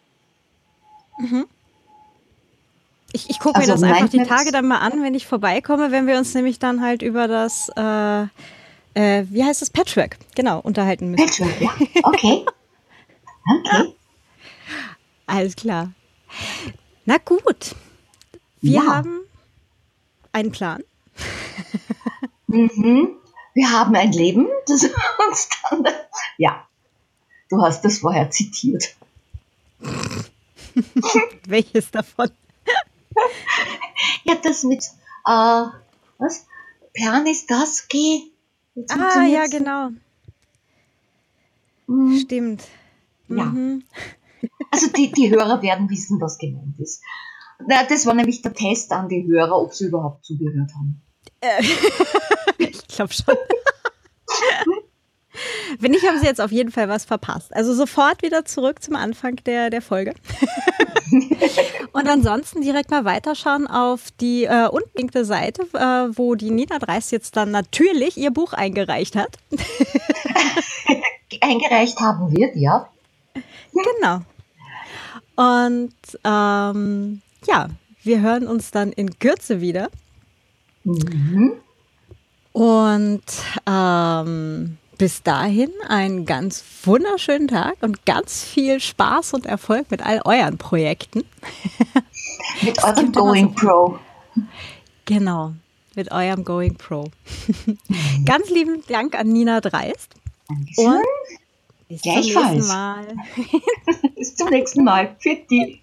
Speaker 1: Mhm. Ich, ich gucke also mir das einfach die Tage dann mal an, wenn ich vorbeikomme, wenn wir uns nämlich dann halt über das, äh, äh, wie heißt das, Patchwork, genau, unterhalten müssen.
Speaker 2: Patchwork, ja, okay. okay.
Speaker 1: Alles klar. Na gut, wir ja. haben einen Plan.
Speaker 2: mhm wir haben ein Leben, das uns dann, ja, du hast das vorher zitiert.
Speaker 1: Welches davon?
Speaker 2: ja, das mit, äh, was? Pernis das G.
Speaker 1: Ah, ja, genau.
Speaker 2: Mhm.
Speaker 1: Stimmt.
Speaker 2: Ja.
Speaker 1: Mhm.
Speaker 2: Also die, die Hörer werden wissen, was gemeint ist. Na, das war nämlich der Test an die Hörer, ob sie überhaupt zugehört haben.
Speaker 1: Ich glaube schon. Wenn nicht, haben Sie jetzt auf jeden Fall was verpasst. Also sofort wieder zurück zum Anfang der, der Folge. Und ansonsten direkt mal weiterschauen auf die äh, unlinkte Seite, äh, wo die Nina Dreis jetzt dann natürlich ihr Buch eingereicht hat.
Speaker 2: Eingereicht haben wird, ja.
Speaker 1: Genau. Und ähm, ja, wir hören uns dann in Kürze wieder.
Speaker 2: Mhm.
Speaker 1: Und ähm, bis dahin einen ganz wunderschönen Tag und ganz viel Spaß und Erfolg mit all euren Projekten.
Speaker 2: Mit eurem Going Pro.
Speaker 1: Genau, mit eurem Going Pro. ganz lieben Dank an Nina Dreist.
Speaker 2: Dankeschön.
Speaker 1: Und bis zum
Speaker 2: Gleichfalls.
Speaker 1: nächsten Mal.
Speaker 2: Bis zum nächsten Mal. Für die.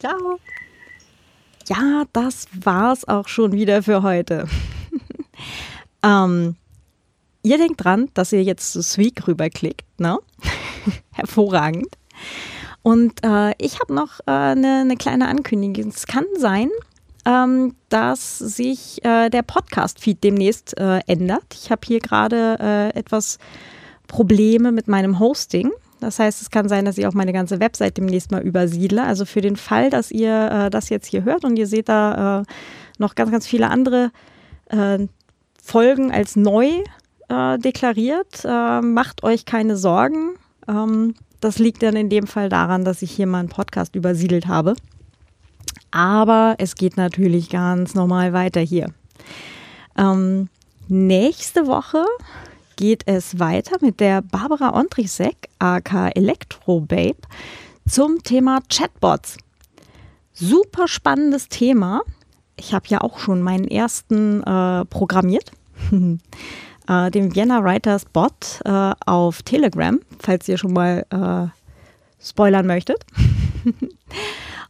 Speaker 1: Ciao. Ja, das war's auch schon wieder für heute. ähm, ihr denkt dran, dass ihr jetzt zu Sweek rüberklickt, ne? Hervorragend. Und äh, ich habe noch eine äh, ne kleine Ankündigung. Es kann sein, ähm, dass sich äh, der Podcast-Feed demnächst äh, ändert. Ich habe hier gerade äh, etwas Probleme mit meinem Hosting. Das heißt, es kann sein, dass ich auch meine ganze Website demnächst mal übersiedle. Also für den Fall, dass ihr äh, das jetzt hier hört und ihr seht da äh, noch ganz, ganz viele andere äh, Folgen als neu äh, deklariert, äh, macht euch keine Sorgen. Ähm, das liegt dann in dem Fall daran, dass ich hier mal einen Podcast übersiedelt habe. Aber es geht natürlich ganz normal weiter hier. Ähm, nächste Woche geht es weiter mit der Barbara Ondrichsek, aka Electrobabe, zum Thema Chatbots. Super spannendes Thema. Ich habe ja auch schon meinen ersten äh, programmiert, äh, den Vienna Writers Bot äh, auf Telegram, falls ihr schon mal äh, spoilern möchtet.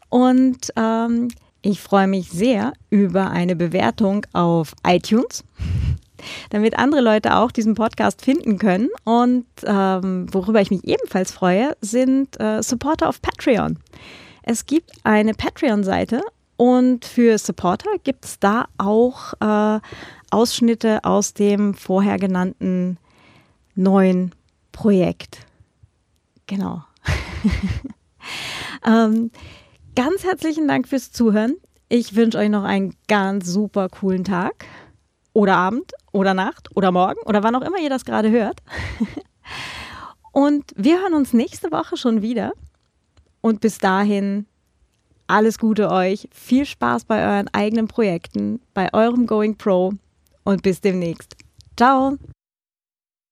Speaker 1: Und ähm, ich freue mich sehr über eine Bewertung auf iTunes damit andere Leute auch diesen Podcast finden können. Und ähm, worüber ich mich ebenfalls freue, sind äh, Supporter auf Patreon. Es gibt eine Patreon-Seite und für Supporter gibt es da auch äh, Ausschnitte aus dem vorher genannten neuen Projekt. Genau. ähm, ganz herzlichen Dank fürs Zuhören. Ich wünsche euch noch einen ganz super coolen Tag oder Abend oder Nacht oder Morgen oder wann auch immer ihr das gerade hört. Und wir hören uns nächste Woche schon wieder. Und bis dahin alles Gute euch, viel Spaß bei euren eigenen Projekten, bei eurem Going Pro und bis demnächst. Ciao!